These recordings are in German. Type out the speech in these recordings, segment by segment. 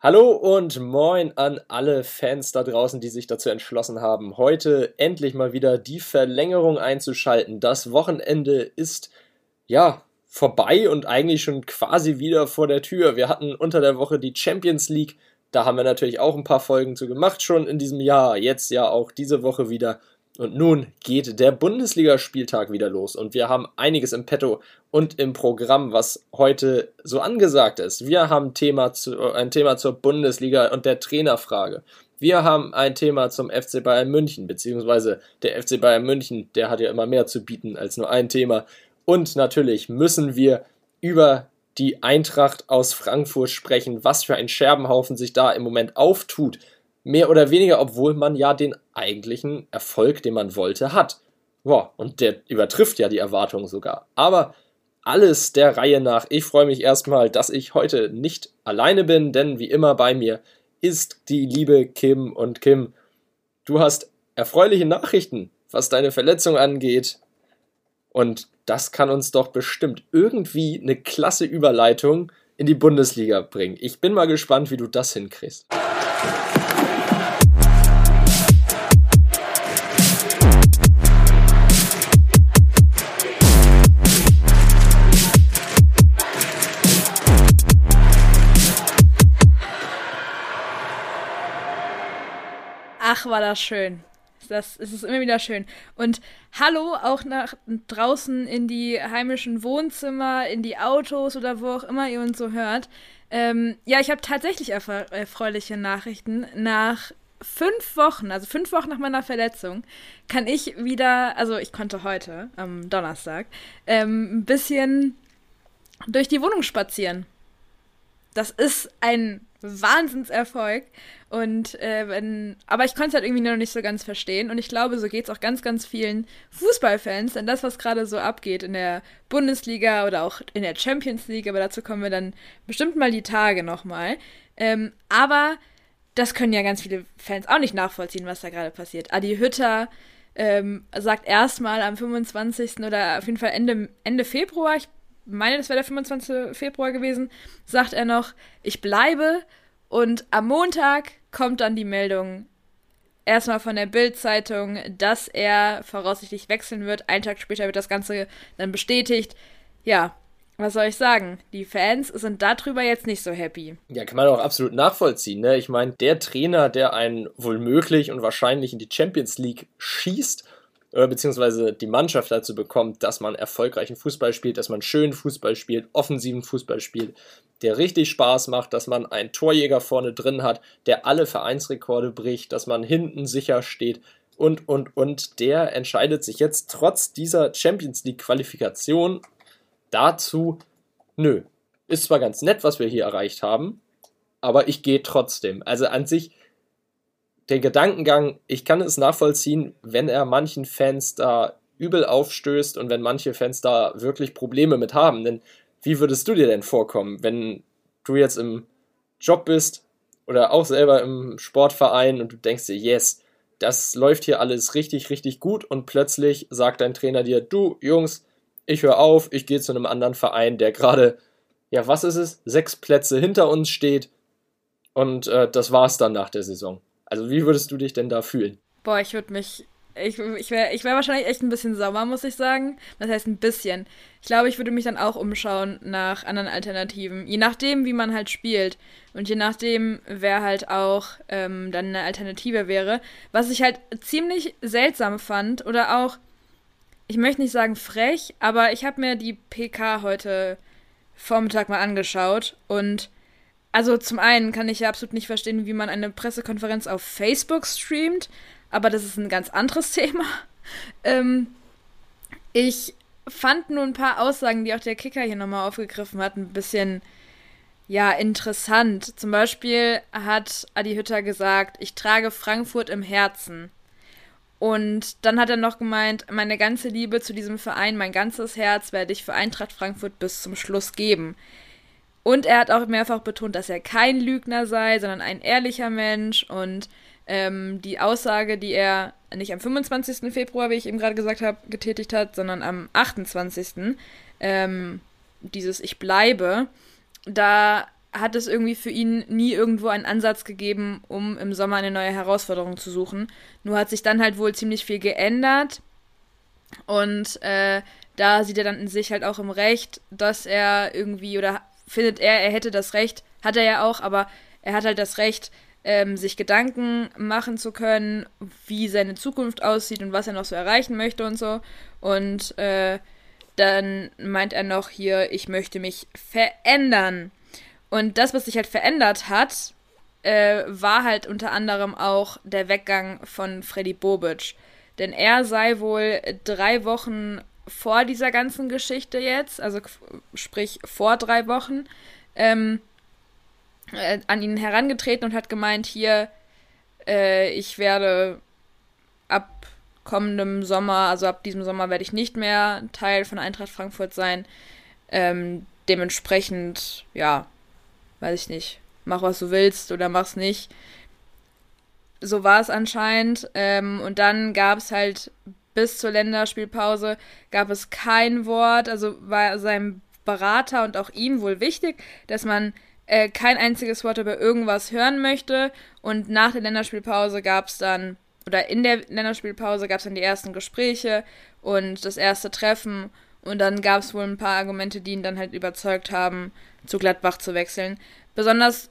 Hallo und moin an alle Fans da draußen, die sich dazu entschlossen haben, heute endlich mal wieder die Verlängerung einzuschalten. Das Wochenende ist ja vorbei und eigentlich schon quasi wieder vor der Tür. Wir hatten unter der Woche die Champions League. Da haben wir natürlich auch ein paar Folgen zu gemacht schon in diesem Jahr. Jetzt ja auch diese Woche wieder und nun geht der Bundesligaspieltag wieder los und wir haben einiges im Petto und im Programm, was heute so angesagt ist. Wir haben Thema zu, ein Thema zur Bundesliga und der Trainerfrage. Wir haben ein Thema zum FC Bayern München, beziehungsweise der FC Bayern München, der hat ja immer mehr zu bieten als nur ein Thema. Und natürlich müssen wir über die Eintracht aus Frankfurt sprechen, was für ein Scherbenhaufen sich da im Moment auftut Mehr oder weniger, obwohl man ja den eigentlichen Erfolg, den man wollte, hat. Boah, und der übertrifft ja die Erwartungen sogar. Aber alles der Reihe nach. Ich freue mich erstmal, dass ich heute nicht alleine bin, denn wie immer bei mir ist die liebe Kim und Kim. Du hast erfreuliche Nachrichten, was deine Verletzung angeht. Und das kann uns doch bestimmt irgendwie eine klasse Überleitung in die Bundesliga bringen. Ich bin mal gespannt, wie du das hinkriegst. Ach, war das schön. Das es ist immer wieder schön. Und hallo auch nach draußen in die heimischen Wohnzimmer, in die Autos oder wo auch immer ihr uns so hört. Ähm, ja, ich habe tatsächlich erfreuliche Nachrichten. Nach fünf Wochen, also fünf Wochen nach meiner Verletzung, kann ich wieder, also ich konnte heute, am Donnerstag, ähm, ein bisschen durch die Wohnung spazieren. Das ist ein Wahnsinnserfolg. Und äh, wenn, aber ich konnte es halt irgendwie noch nicht so ganz verstehen. Und ich glaube, so geht es auch ganz, ganz vielen Fußballfans. Denn das, was gerade so abgeht in der Bundesliga oder auch in der Champions League, aber dazu kommen wir dann bestimmt mal die Tage nochmal. Ähm, aber das können ja ganz viele Fans auch nicht nachvollziehen, was da gerade passiert. Adi Hütter ähm, sagt erstmal am 25. oder auf jeden Fall Ende, Ende Februar, ich meine, das wäre der 25. Februar gewesen, sagt er noch, ich bleibe. Und am Montag kommt dann die Meldung erstmal von der Bild-Zeitung, dass er voraussichtlich wechseln wird. Einen Tag später wird das Ganze dann bestätigt. Ja, was soll ich sagen? Die Fans sind darüber jetzt nicht so happy. Ja, kann man auch absolut nachvollziehen. Ne? Ich meine, der Trainer, der einen wohl möglich und wahrscheinlich in die Champions League schießt, beziehungsweise die Mannschaft dazu bekommt, dass man erfolgreichen Fußball spielt, dass man schönen Fußball spielt, offensiven Fußball spielt, der richtig Spaß macht, dass man einen Torjäger vorne drin hat, der alle Vereinsrekorde bricht, dass man hinten sicher steht und, und, und. Der entscheidet sich jetzt trotz dieser Champions League Qualifikation dazu, nö, ist zwar ganz nett, was wir hier erreicht haben, aber ich gehe trotzdem. Also an sich der Gedankengang, ich kann es nachvollziehen, wenn er manchen Fans da übel aufstößt und wenn manche Fans da wirklich Probleme mit haben. Denn wie würdest du dir denn vorkommen, wenn du jetzt im Job bist oder auch selber im Sportverein und du denkst dir, yes, das läuft hier alles richtig, richtig gut und plötzlich sagt dein Trainer dir, du Jungs, ich höre auf, ich gehe zu einem anderen Verein, der gerade, ja, was ist es, sechs Plätze hinter uns steht und äh, das war's dann nach der Saison. Also wie würdest du dich denn da fühlen? Boah, ich würde mich. Ich, ich wäre ich wär wahrscheinlich echt ein bisschen sauer, muss ich sagen. Das heißt ein bisschen. Ich glaube, ich würde mich dann auch umschauen nach anderen Alternativen. Je nachdem, wie man halt spielt. Und je nachdem, wer halt auch ähm, dann eine Alternative wäre. Was ich halt ziemlich seltsam fand oder auch, ich möchte nicht sagen frech, aber ich habe mir die PK heute Vormittag mal angeschaut und also zum einen kann ich ja absolut nicht verstehen, wie man eine Pressekonferenz auf Facebook streamt, aber das ist ein ganz anderes Thema. Ähm, ich fand nur ein paar Aussagen, die auch der Kicker hier nochmal aufgegriffen hat, ein bisschen, ja, interessant. Zum Beispiel hat Adi Hütter gesagt, ich trage Frankfurt im Herzen. Und dann hat er noch gemeint, meine ganze Liebe zu diesem Verein, mein ganzes Herz werde ich für Eintracht Frankfurt bis zum Schluss geben. Und er hat auch mehrfach betont, dass er kein Lügner sei, sondern ein ehrlicher Mensch. Und ähm, die Aussage, die er nicht am 25. Februar, wie ich eben gerade gesagt habe, getätigt hat, sondern am 28. Ähm, dieses Ich bleibe, da hat es irgendwie für ihn nie irgendwo einen Ansatz gegeben, um im Sommer eine neue Herausforderung zu suchen. Nur hat sich dann halt wohl ziemlich viel geändert. Und äh, da sieht er dann in sich halt auch im Recht, dass er irgendwie, oder findet er, er hätte das Recht, hat er ja auch, aber er hat halt das Recht, ähm, sich Gedanken machen zu können, wie seine Zukunft aussieht und was er noch so erreichen möchte und so. Und äh, dann meint er noch hier, ich möchte mich verändern. Und das, was sich halt verändert hat, äh, war halt unter anderem auch der Weggang von Freddy Bobic. Denn er sei wohl drei Wochen vor dieser ganzen Geschichte jetzt, also sprich vor drei Wochen, ähm, äh, an ihn herangetreten und hat gemeint, hier, äh, ich werde ab kommendem Sommer, also ab diesem Sommer werde ich nicht mehr Teil von Eintracht Frankfurt sein. Ähm, dementsprechend, ja, weiß ich nicht, mach was du willst oder mach's nicht. So war es anscheinend. Ähm, und dann gab es halt bis zur Länderspielpause gab es kein Wort. Also war seinem Berater und auch ihm wohl wichtig, dass man äh, kein einziges Wort über irgendwas hören möchte. Und nach der Länderspielpause gab es dann, oder in der Länderspielpause gab es dann die ersten Gespräche und das erste Treffen. Und dann gab es wohl ein paar Argumente, die ihn dann halt überzeugt haben, zu Gladbach zu wechseln. Besonders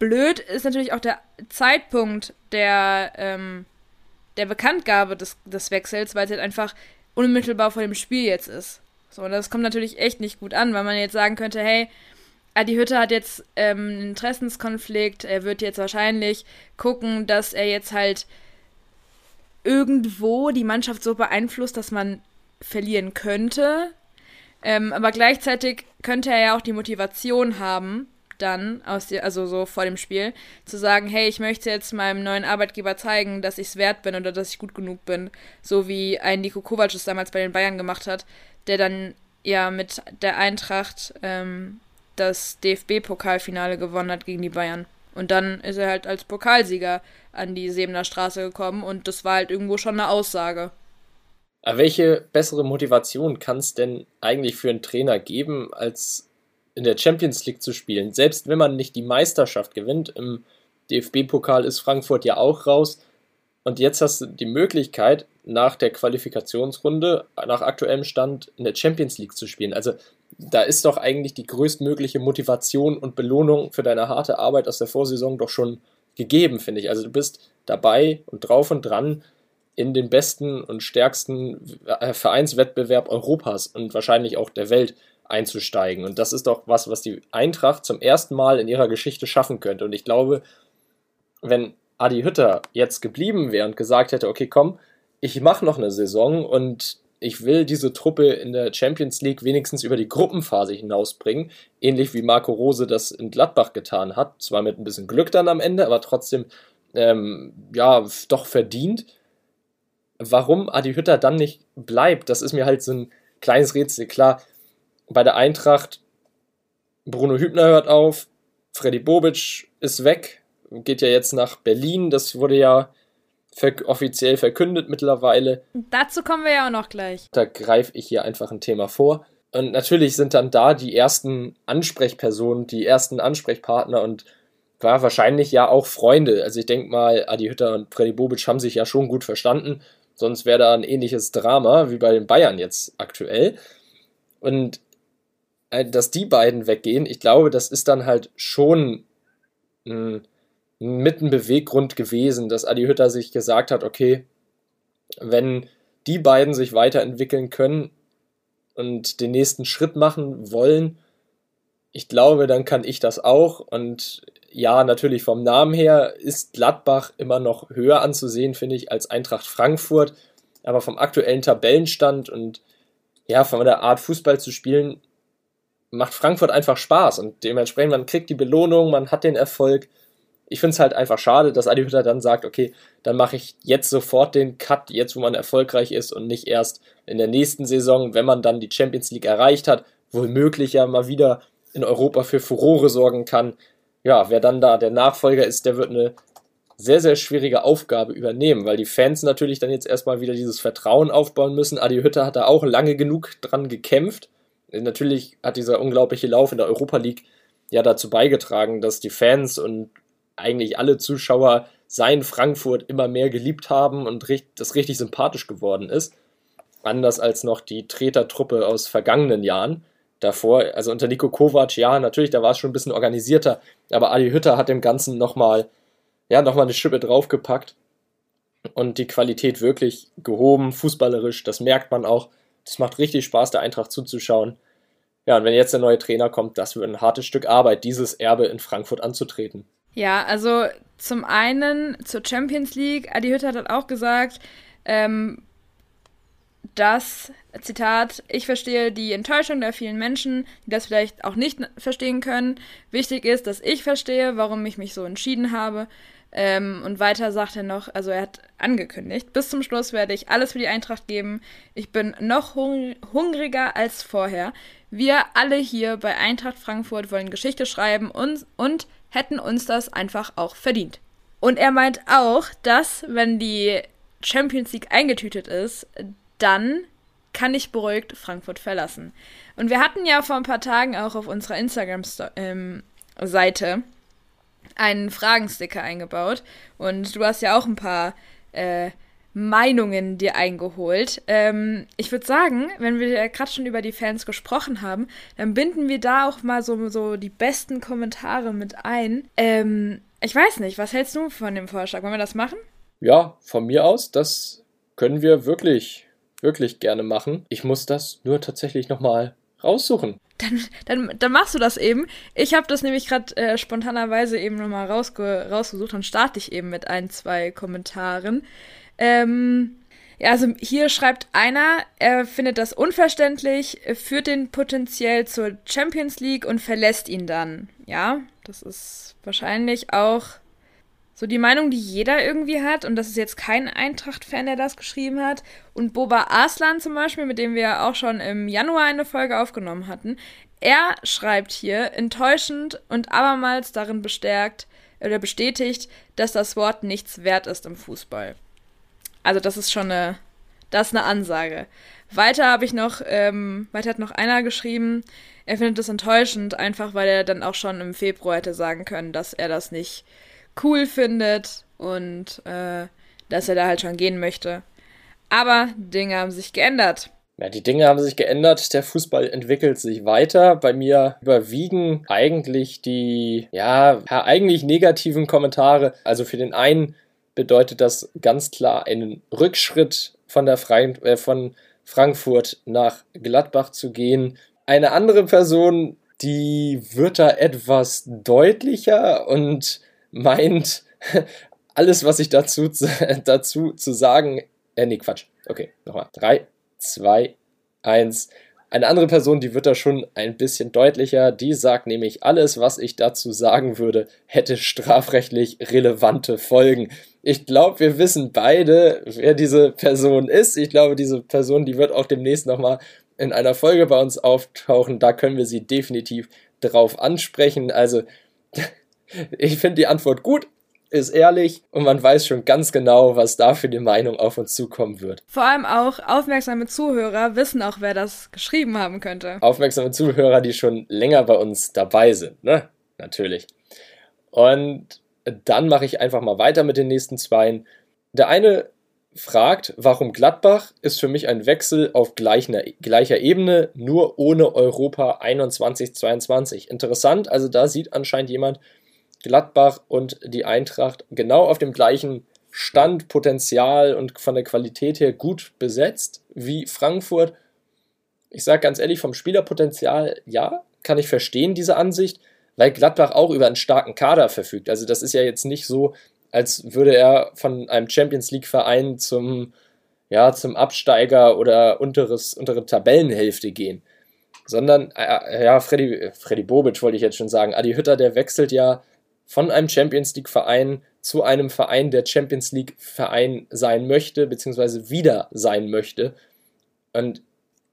blöd ist natürlich auch der Zeitpunkt der, ähm, der Bekanntgabe des, des Wechsels, weil es halt einfach unmittelbar vor dem Spiel jetzt ist. So, und das kommt natürlich echt nicht gut an, weil man jetzt sagen könnte, hey, Adi Hütte hat jetzt ähm, einen Interessenskonflikt. Er wird jetzt wahrscheinlich gucken, dass er jetzt halt irgendwo die Mannschaft so beeinflusst, dass man verlieren könnte. Ähm, aber gleichzeitig könnte er ja auch die Motivation haben, dann aus die, also so vor dem Spiel, zu sagen, hey, ich möchte jetzt meinem neuen Arbeitgeber zeigen, dass ich es wert bin oder dass ich gut genug bin, so wie ein Nico Kovac es damals bei den Bayern gemacht hat, der dann ja mit der Eintracht ähm, das DFB-Pokalfinale gewonnen hat gegen die Bayern. Und dann ist er halt als Pokalsieger an die Sebener Straße gekommen und das war halt irgendwo schon eine Aussage. Aber welche bessere Motivation kann es denn eigentlich für einen Trainer geben, als in der Champions League zu spielen? Selbst wenn man nicht die Meisterschaft gewinnt, im DFB-Pokal ist Frankfurt ja auch raus. Und jetzt hast du die Möglichkeit, nach der Qualifikationsrunde, nach aktuellem Stand, in der Champions League zu spielen. Also da ist doch eigentlich die größtmögliche Motivation und Belohnung für deine harte Arbeit aus der Vorsaison doch schon gegeben, finde ich. Also du bist dabei und drauf und dran in den besten und stärksten äh, Vereinswettbewerb Europas und wahrscheinlich auch der Welt einzusteigen. Und das ist doch was, was die Eintracht zum ersten Mal in ihrer Geschichte schaffen könnte. Und ich glaube, wenn Adi Hütter jetzt geblieben wäre und gesagt hätte, okay, komm, ich mache noch eine Saison und ich will diese Truppe in der Champions League wenigstens über die Gruppenphase hinausbringen, ähnlich wie Marco Rose das in Gladbach getan hat. Zwar mit ein bisschen Glück dann am Ende, aber trotzdem, ähm, ja, doch verdient. Warum Adi Hütter dann nicht bleibt, das ist mir halt so ein kleines Rätsel. Klar, bei der Eintracht, Bruno Hübner hört auf, Freddy Bobic ist weg, geht ja jetzt nach Berlin, das wurde ja offiziell verkündet mittlerweile. Dazu kommen wir ja auch noch gleich. Da greife ich hier einfach ein Thema vor. Und natürlich sind dann da die ersten Ansprechpersonen, die ersten Ansprechpartner und war wahrscheinlich ja auch Freunde. Also ich denke mal, Adi Hütter und Freddy Bobic haben sich ja schon gut verstanden. Sonst wäre da ein ähnliches Drama wie bei den Bayern jetzt aktuell. Und dass die beiden weggehen, ich glaube, das ist dann halt schon ein mit ein Beweggrund gewesen, dass Adi Hütter sich gesagt hat, okay, wenn die beiden sich weiterentwickeln können und den nächsten Schritt machen wollen, ich glaube, dann kann ich das auch. Und ja, natürlich vom Namen her ist Gladbach immer noch höher anzusehen, finde ich, als Eintracht Frankfurt. Aber vom aktuellen Tabellenstand und ja, von der Art Fußball zu spielen, macht Frankfurt einfach Spaß. Und dementsprechend, man kriegt die Belohnung, man hat den Erfolg ich finde es halt einfach schade, dass Adi Hütter dann sagt, okay, dann mache ich jetzt sofort den Cut, jetzt wo man erfolgreich ist und nicht erst in der nächsten Saison, wenn man dann die Champions League erreicht hat, womöglich ja mal wieder in Europa für Furore sorgen kann. Ja, wer dann da der Nachfolger ist, der wird eine sehr, sehr schwierige Aufgabe übernehmen, weil die Fans natürlich dann jetzt erstmal wieder dieses Vertrauen aufbauen müssen. Adi Hütter hat da auch lange genug dran gekämpft. Natürlich hat dieser unglaubliche Lauf in der Europa League ja dazu beigetragen, dass die Fans und eigentlich alle Zuschauer sein Frankfurt immer mehr geliebt haben und das richtig sympathisch geworden ist. Anders als noch die Tretertruppe aus vergangenen Jahren. Davor, also unter Nico Kovac, ja, natürlich, da war es schon ein bisschen organisierter, aber Adi Hütter hat dem Ganzen nochmal, ja, nochmal eine Schippe draufgepackt und die Qualität wirklich gehoben, fußballerisch, das merkt man auch. Es macht richtig Spaß, der Eintracht zuzuschauen. Ja, und wenn jetzt der neue Trainer kommt, das wird ein hartes Stück Arbeit, dieses Erbe in Frankfurt anzutreten. Ja, also zum einen zur Champions League. Adi Hütter hat auch gesagt, ähm, dass, Zitat, ich verstehe die Enttäuschung der vielen Menschen, die das vielleicht auch nicht verstehen können. Wichtig ist, dass ich verstehe, warum ich mich so entschieden habe. Ähm, und weiter sagt er noch, also er hat angekündigt, bis zum Schluss werde ich alles für die Eintracht geben. Ich bin noch hung hungriger als vorher. Wir alle hier bei Eintracht Frankfurt wollen Geschichte schreiben und, und hätten uns das einfach auch verdient. Und er meint auch, dass, wenn die Champions League eingetütet ist, dann kann ich beruhigt Frankfurt verlassen. Und wir hatten ja vor ein paar Tagen auch auf unserer Instagram-Seite ähm, einen Fragensticker eingebaut. Und du hast ja auch ein paar äh, Meinungen dir eingeholt. Ähm, ich würde sagen, wenn wir gerade schon über die Fans gesprochen haben, dann binden wir da auch mal so, so die besten Kommentare mit ein. Ähm, ich weiß nicht, was hältst du von dem Vorschlag? Wollen wir das machen? Ja, von mir aus, das können wir wirklich, wirklich gerne machen. Ich muss das nur tatsächlich nochmal raussuchen. Dann, dann, dann machst du das eben. Ich habe das nämlich gerade äh, spontanerweise eben nochmal rausge rausgesucht und starte ich eben mit ein, zwei Kommentaren. Ähm, ja, also hier schreibt einer, er findet das unverständlich, führt den potenziell zur Champions League und verlässt ihn dann. Ja, das ist wahrscheinlich auch so die Meinung, die jeder irgendwie hat. Und das ist jetzt kein Eintracht-Fan, der das geschrieben hat. Und Boba Arslan zum Beispiel, mit dem wir auch schon im Januar eine Folge aufgenommen hatten, er schreibt hier enttäuschend und abermals darin bestärkt oder bestätigt, dass das Wort nichts wert ist im Fußball. Also das ist schon eine, das ist eine Ansage. Weiter habe ich noch, ähm, weiter hat noch einer geschrieben, er findet das enttäuschend, einfach weil er dann auch schon im Februar hätte sagen können, dass er das nicht cool findet und äh, dass er da halt schon gehen möchte. Aber Dinge haben sich geändert. Ja, die Dinge haben sich geändert. Der Fußball entwickelt sich weiter. Bei mir überwiegen eigentlich die, ja, eigentlich negativen Kommentare. Also für den einen bedeutet das ganz klar einen Rückschritt von der Freien, äh, von Frankfurt nach Gladbach zu gehen. Eine andere Person, die wird da etwas deutlicher und meint, alles, was ich dazu, dazu zu sagen. Äh, nee, Quatsch. Okay, nochmal. Drei, zwei, eins. Eine andere Person, die wird da schon ein bisschen deutlicher. Die sagt nämlich, alles, was ich dazu sagen würde, hätte strafrechtlich relevante Folgen. Ich glaube, wir wissen beide, wer diese Person ist. Ich glaube, diese Person, die wird auch demnächst nochmal in einer Folge bei uns auftauchen. Da können wir sie definitiv drauf ansprechen. Also, ich finde die Antwort gut, ist ehrlich und man weiß schon ganz genau, was da für die Meinung auf uns zukommen wird. Vor allem auch aufmerksame Zuhörer wissen auch, wer das geschrieben haben könnte. Aufmerksame Zuhörer, die schon länger bei uns dabei sind, ne? Natürlich. Und dann mache ich einfach mal weiter mit den nächsten zweien. Der eine fragt, warum Gladbach ist für mich ein Wechsel auf gleicher, gleicher Ebene, nur ohne Europa 21-22. Interessant, also da sieht anscheinend jemand, Gladbach und die Eintracht genau auf dem gleichen Stand, Potenzial und von der Qualität her gut besetzt wie Frankfurt. Ich sage ganz ehrlich, vom Spielerpotenzial ja, kann ich verstehen, diese Ansicht, weil Gladbach auch über einen starken Kader verfügt. Also das ist ja jetzt nicht so, als würde er von einem Champions League-Verein zum, ja, zum Absteiger oder unteres, untere Tabellenhälfte gehen. Sondern, äh, ja, Freddy, Freddy Bobic wollte ich jetzt schon sagen, Adi Hütter, der wechselt ja von einem Champions League Verein zu einem Verein, der Champions League Verein sein möchte, beziehungsweise wieder sein möchte. Und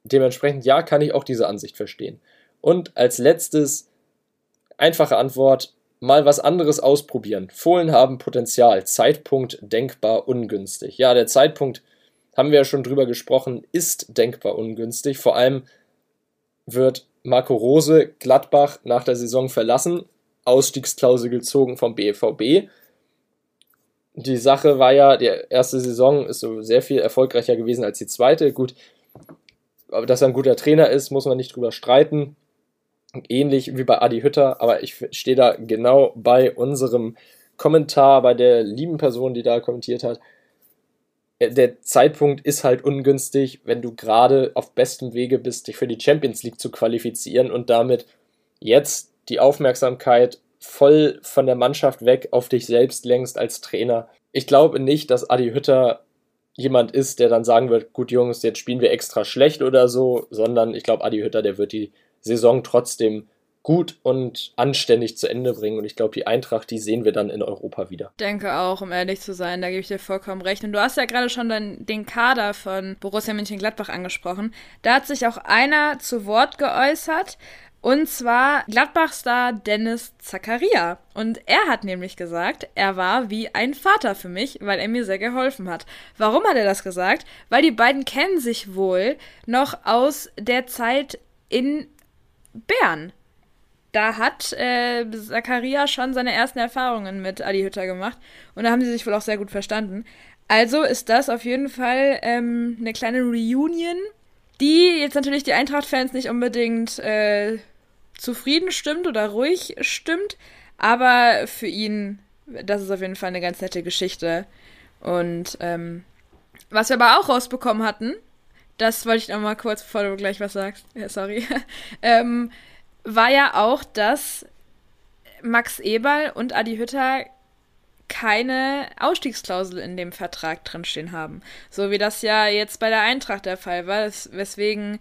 dementsprechend, ja, kann ich auch diese Ansicht verstehen. Und als letztes, einfache Antwort, mal was anderes ausprobieren. Fohlen haben Potenzial, Zeitpunkt denkbar ungünstig. Ja, der Zeitpunkt, haben wir ja schon drüber gesprochen, ist denkbar ungünstig. Vor allem wird Marco Rose Gladbach nach der Saison verlassen, Ausstiegsklausel gezogen vom BVB. Die Sache war ja, die erste Saison ist so sehr viel erfolgreicher gewesen als die zweite. Gut, aber dass er ein guter Trainer ist, muss man nicht drüber streiten. Ähnlich wie bei Adi Hütter, aber ich stehe da genau bei unserem Kommentar, bei der lieben Person, die da kommentiert hat. Äh, der Zeitpunkt ist halt ungünstig, wenn du gerade auf bestem Wege bist, dich für die Champions League zu qualifizieren und damit jetzt die Aufmerksamkeit voll von der Mannschaft weg auf dich selbst lenkst als Trainer. Ich glaube nicht, dass Adi Hütter jemand ist, der dann sagen wird, gut Jungs, jetzt spielen wir extra schlecht oder so, sondern ich glaube, Adi Hütter, der wird die Saison trotzdem gut und anständig zu Ende bringen. Und ich glaube, die Eintracht, die sehen wir dann in Europa wieder. Denke auch, um ehrlich zu sein, da gebe ich dir vollkommen recht. Und du hast ja gerade schon den, den Kader von Borussia Mönchengladbach angesprochen. Da hat sich auch einer zu Wort geäußert. Und zwar Gladbach-Star Dennis Zakaria. Und er hat nämlich gesagt, er war wie ein Vater für mich, weil er mir sehr geholfen hat. Warum hat er das gesagt? Weil die beiden kennen sich wohl noch aus der Zeit in Bern da hat äh, Zakaria schon seine ersten Erfahrungen mit Adi Hütter gemacht und da haben sie sich wohl auch sehr gut verstanden. Also ist das auf jeden Fall ähm, eine kleine Reunion, die jetzt natürlich die Eintracht-Fans nicht unbedingt äh, zufrieden stimmt oder ruhig stimmt, aber für ihn, das ist auf jeden Fall eine ganz nette Geschichte. Und ähm, was wir aber auch rausbekommen hatten, das wollte ich noch mal kurz, bevor du gleich was sagst, ja, sorry, ähm, war ja auch, dass Max Eberl und Adi Hütter keine Ausstiegsklausel in dem Vertrag drinstehen haben. So wie das ja jetzt bei der Eintracht der Fall war, weswegen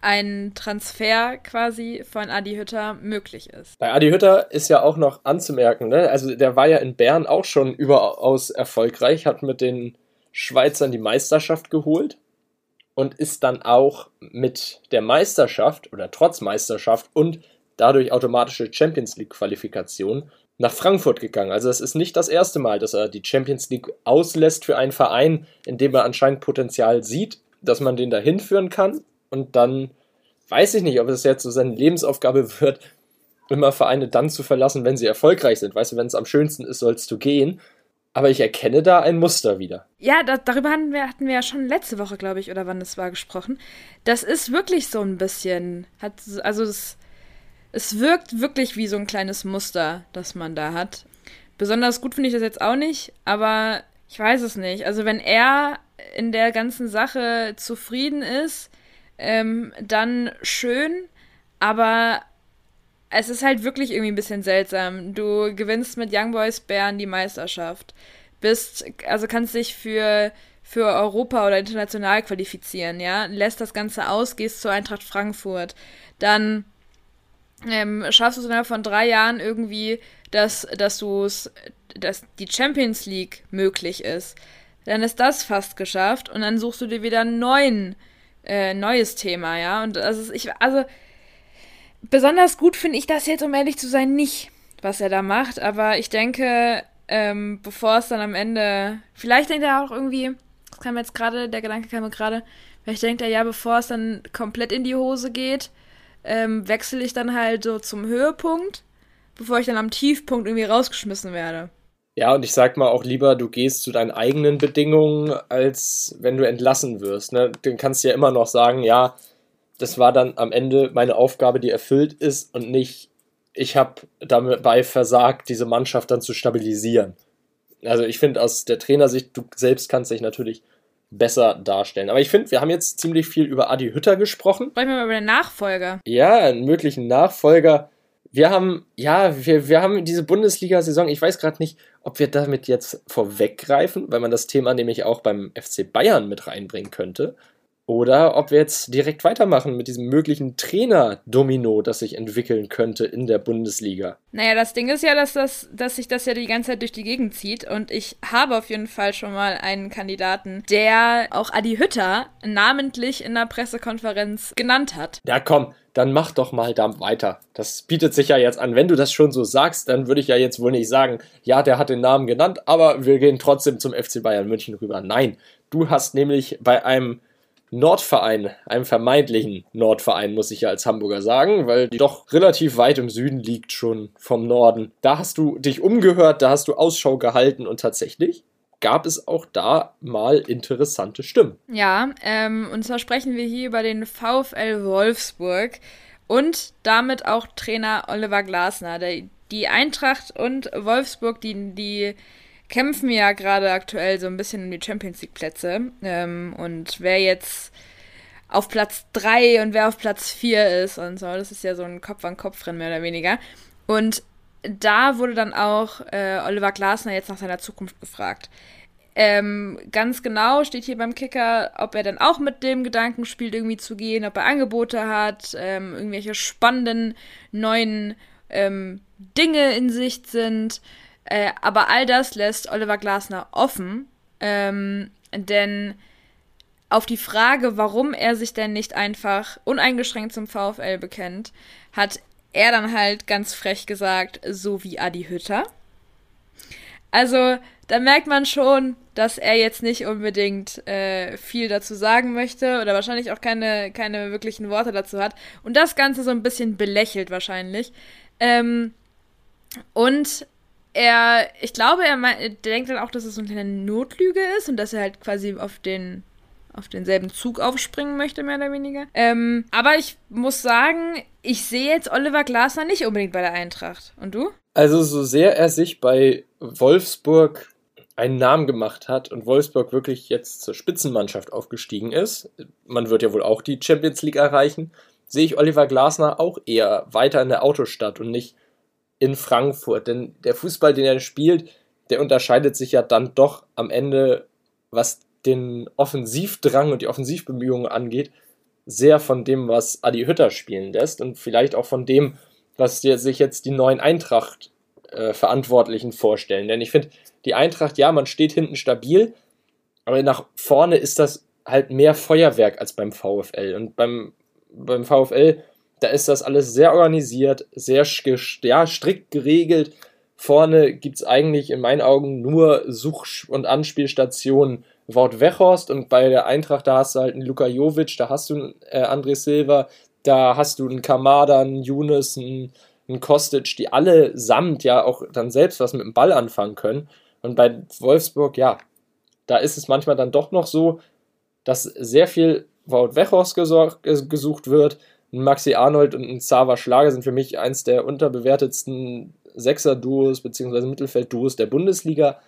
ein Transfer quasi von Adi Hütter möglich ist. Bei Adi Hütter ist ja auch noch anzumerken, ne? also der war ja in Bern auch schon überaus erfolgreich, hat mit den Schweizern die Meisterschaft geholt und ist dann auch mit der Meisterschaft oder trotz Meisterschaft und dadurch automatische Champions League Qualifikation nach Frankfurt gegangen. Also es ist nicht das erste Mal, dass er die Champions League auslässt für einen Verein, in dem er anscheinend Potenzial sieht, dass man den da hinführen kann und dann weiß ich nicht, ob es jetzt so seine Lebensaufgabe wird, immer Vereine dann zu verlassen, wenn sie erfolgreich sind. Weißt du, wenn es am schönsten ist, sollst du gehen. Aber ich erkenne da ein Muster wieder. Ja, da, darüber hatten wir, hatten wir ja schon letzte Woche, glaube ich, oder wann das war, gesprochen. Das ist wirklich so ein bisschen. Hat, also es, es wirkt wirklich wie so ein kleines Muster, das man da hat. Besonders gut finde ich das jetzt auch nicht, aber ich weiß es nicht. Also wenn er in der ganzen Sache zufrieden ist, ähm, dann schön, aber es ist halt wirklich irgendwie ein bisschen seltsam. Du gewinnst mit Young Boys Bern die Meisterschaft. Bist, also kannst dich für, für Europa oder international qualifizieren, ja. Lässt das Ganze aus, gehst zur Eintracht Frankfurt. Dann ähm, schaffst du es innerhalb von drei Jahren irgendwie, dass, dass du es, dass die Champions League möglich ist. Dann ist das fast geschafft und dann suchst du dir wieder ein neuen, äh, neues Thema, ja. Und also ich, also besonders gut finde ich das jetzt, um ehrlich zu sein, nicht, was er da macht. Aber ich denke, ähm, bevor es dann am Ende, vielleicht denkt er auch irgendwie, das kam jetzt gerade, der Gedanke kam mir gerade, vielleicht denkt er ja, bevor es dann komplett in die Hose geht, ähm, wechsle ich dann halt so zum Höhepunkt, bevor ich dann am Tiefpunkt irgendwie rausgeschmissen werde. Ja, und ich sag mal auch lieber, du gehst zu deinen eigenen Bedingungen, als wenn du entlassen wirst. Ne? Dann kannst du ja immer noch sagen, ja, das war dann am Ende meine Aufgabe, die erfüllt ist und nicht, ich habe dabei versagt, diese Mannschaft dann zu stabilisieren. Also ich finde aus der Trainersicht, du selbst kannst dich natürlich besser darstellen. Aber ich finde, wir haben jetzt ziemlich viel über Adi Hütter gesprochen. Sprechen wir mal über den Nachfolger. Ja, einen möglichen Nachfolger. Wir haben, ja, wir, wir haben diese Bundesliga-Saison, ich weiß gerade nicht, ob wir damit jetzt vorweggreifen, weil man das Thema nämlich auch beim FC Bayern mit reinbringen könnte. Oder ob wir jetzt direkt weitermachen mit diesem möglichen Trainer-Domino, das sich entwickeln könnte in der Bundesliga. Naja, das Ding ist ja, dass, das, dass sich das ja die ganze Zeit durch die Gegend zieht. Und ich habe auf jeden Fall schon mal einen Kandidaten, der auch Adi Hütter namentlich in der Pressekonferenz genannt hat. Ja, komm, dann mach doch mal da weiter. Das bietet sich ja jetzt an. Wenn du das schon so sagst, dann würde ich ja jetzt wohl nicht sagen, ja, der hat den Namen genannt, aber wir gehen trotzdem zum FC Bayern München rüber. Nein, du hast nämlich bei einem Nordverein, einem vermeintlichen Nordverein, muss ich ja als Hamburger sagen, weil die doch relativ weit im Süden liegt schon vom Norden. Da hast du dich umgehört, da hast du Ausschau gehalten und tatsächlich gab es auch da mal interessante Stimmen. Ja, ähm, und zwar sprechen wir hier über den VfL Wolfsburg und damit auch Trainer Oliver Glasner. Die Eintracht und Wolfsburg, die, die kämpfen ja gerade aktuell so ein bisschen um die Champions League Plätze. Ähm, und wer jetzt auf Platz 3 und wer auf Platz 4 ist und so, das ist ja so ein Kopf-an-Kopf-Rennen mehr oder weniger. Und da wurde dann auch äh, Oliver Glasner jetzt nach seiner Zukunft gefragt. Ähm, ganz genau steht hier beim Kicker, ob er dann auch mit dem Gedanken spielt, irgendwie zu gehen, ob er Angebote hat, ähm, irgendwelche spannenden neuen ähm, Dinge in Sicht sind. Äh, aber all das lässt Oliver Glasner offen, ähm, denn auf die Frage, warum er sich denn nicht einfach uneingeschränkt zum VfL bekennt, hat er dann halt ganz frech gesagt, so wie Adi Hütter. Also, da merkt man schon, dass er jetzt nicht unbedingt äh, viel dazu sagen möchte oder wahrscheinlich auch keine, keine wirklichen Worte dazu hat. Und das Ganze so ein bisschen belächelt wahrscheinlich. Ähm, und er, ich glaube, er mein, denkt dann auch, dass es so eine Notlüge ist und dass er halt quasi auf den auf denselben Zug aufspringen möchte, mehr oder weniger. Ähm, aber ich muss sagen, ich sehe jetzt Oliver Glasner nicht unbedingt bei der Eintracht. Und du? Also, so sehr er sich bei Wolfsburg einen Namen gemacht hat und Wolfsburg wirklich jetzt zur Spitzenmannschaft aufgestiegen ist, man wird ja wohl auch die Champions League erreichen, sehe ich Oliver Glasner auch eher weiter in der Autostadt und nicht in Frankfurt. Denn der Fußball, den er spielt, der unterscheidet sich ja dann doch am Ende, was den Offensivdrang und die Offensivbemühungen angeht, sehr von dem, was Adi Hütter spielen lässt und vielleicht auch von dem, was sich jetzt die neuen Eintracht-Verantwortlichen äh, vorstellen. Denn ich finde, die Eintracht, ja, man steht hinten stabil, aber nach vorne ist das halt mehr Feuerwerk als beim VfL. Und beim, beim VfL da ist das alles sehr organisiert, sehr ja, strikt geregelt. Vorne gibt es eigentlich in meinen Augen nur Such- und Anspielstationen Wort Wechhorst und bei der Eintracht, da hast du halt einen Luka Jovic, da hast du einen äh, André Silva, da hast du einen Kamada, einen Younes, einen, einen Kostic, die alle samt ja auch dann selbst was mit dem Ball anfangen können. Und bei Wolfsburg, ja, da ist es manchmal dann doch noch so, dass sehr viel Wout Wechhorst gesucht wird, ein Maxi Arnold und ein Xaver Schlager sind für mich eins der unterbewertetsten Sechser-Duos bzw. Mittelfeld-Duos der Bundesliga.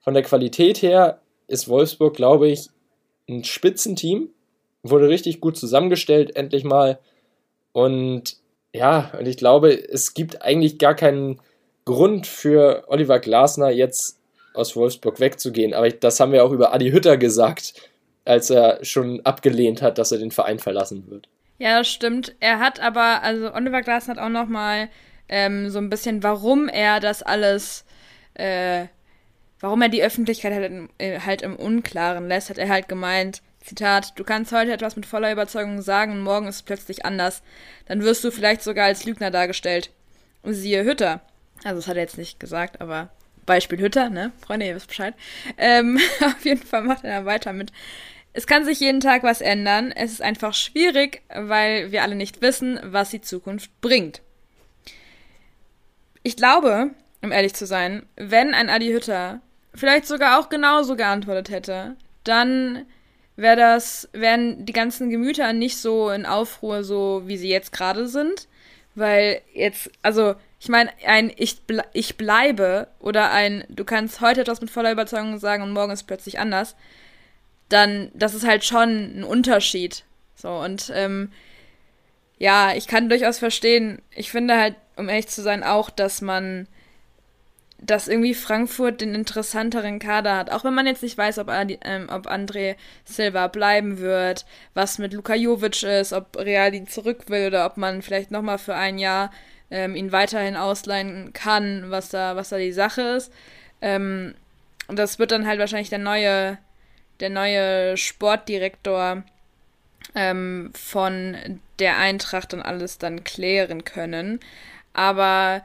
Von der Qualität her ist Wolfsburg, glaube ich, ein Spitzenteam. Wurde richtig gut zusammengestellt, endlich mal. Und ja, und ich glaube, es gibt eigentlich gar keinen Grund für Oliver Glasner jetzt aus Wolfsburg wegzugehen. Aber das haben wir auch über Adi Hütter gesagt, als er schon abgelehnt hat, dass er den Verein verlassen wird. Ja, das stimmt. Er hat aber, also Oliver Glasner hat auch noch mal ähm, so ein bisschen, warum er das alles, äh, warum er die Öffentlichkeit halt, äh, halt im Unklaren lässt, hat er halt gemeint, Zitat, du kannst heute etwas mit voller Überzeugung sagen und morgen ist es plötzlich anders. Dann wirst du vielleicht sogar als Lügner dargestellt. Siehe Hütter. Also das hat er jetzt nicht gesagt, aber Beispiel Hütter, ne? Freunde, ihr wisst Bescheid. Ähm, auf jeden Fall macht er da weiter mit. Es kann sich jeden Tag was ändern. Es ist einfach schwierig, weil wir alle nicht wissen, was die Zukunft bringt. Ich glaube, um ehrlich zu sein, wenn ein Adi Hütter vielleicht sogar auch genauso geantwortet hätte, dann wäre das, wären die ganzen Gemüter nicht so in Aufruhr, so wie sie jetzt gerade sind. Weil jetzt, also, ich meine, ein ich, ble ich bleibe oder ein du kannst heute etwas mit voller Überzeugung sagen und morgen ist plötzlich anders dann, das ist halt schon ein Unterschied. So, und ähm, ja, ich kann durchaus verstehen, ich finde halt, um ehrlich zu sein, auch, dass man, dass irgendwie Frankfurt den interessanteren Kader hat. Auch wenn man jetzt nicht weiß, ob, ähm, ob André Silva bleiben wird, was mit Luka Jovic ist, ob Real ihn zurück will oder ob man vielleicht nochmal für ein Jahr ähm, ihn weiterhin ausleihen kann, was da, was da die Sache ist. Ähm, und das wird dann halt wahrscheinlich der neue der neue Sportdirektor ähm, von der Eintracht und alles dann klären können. Aber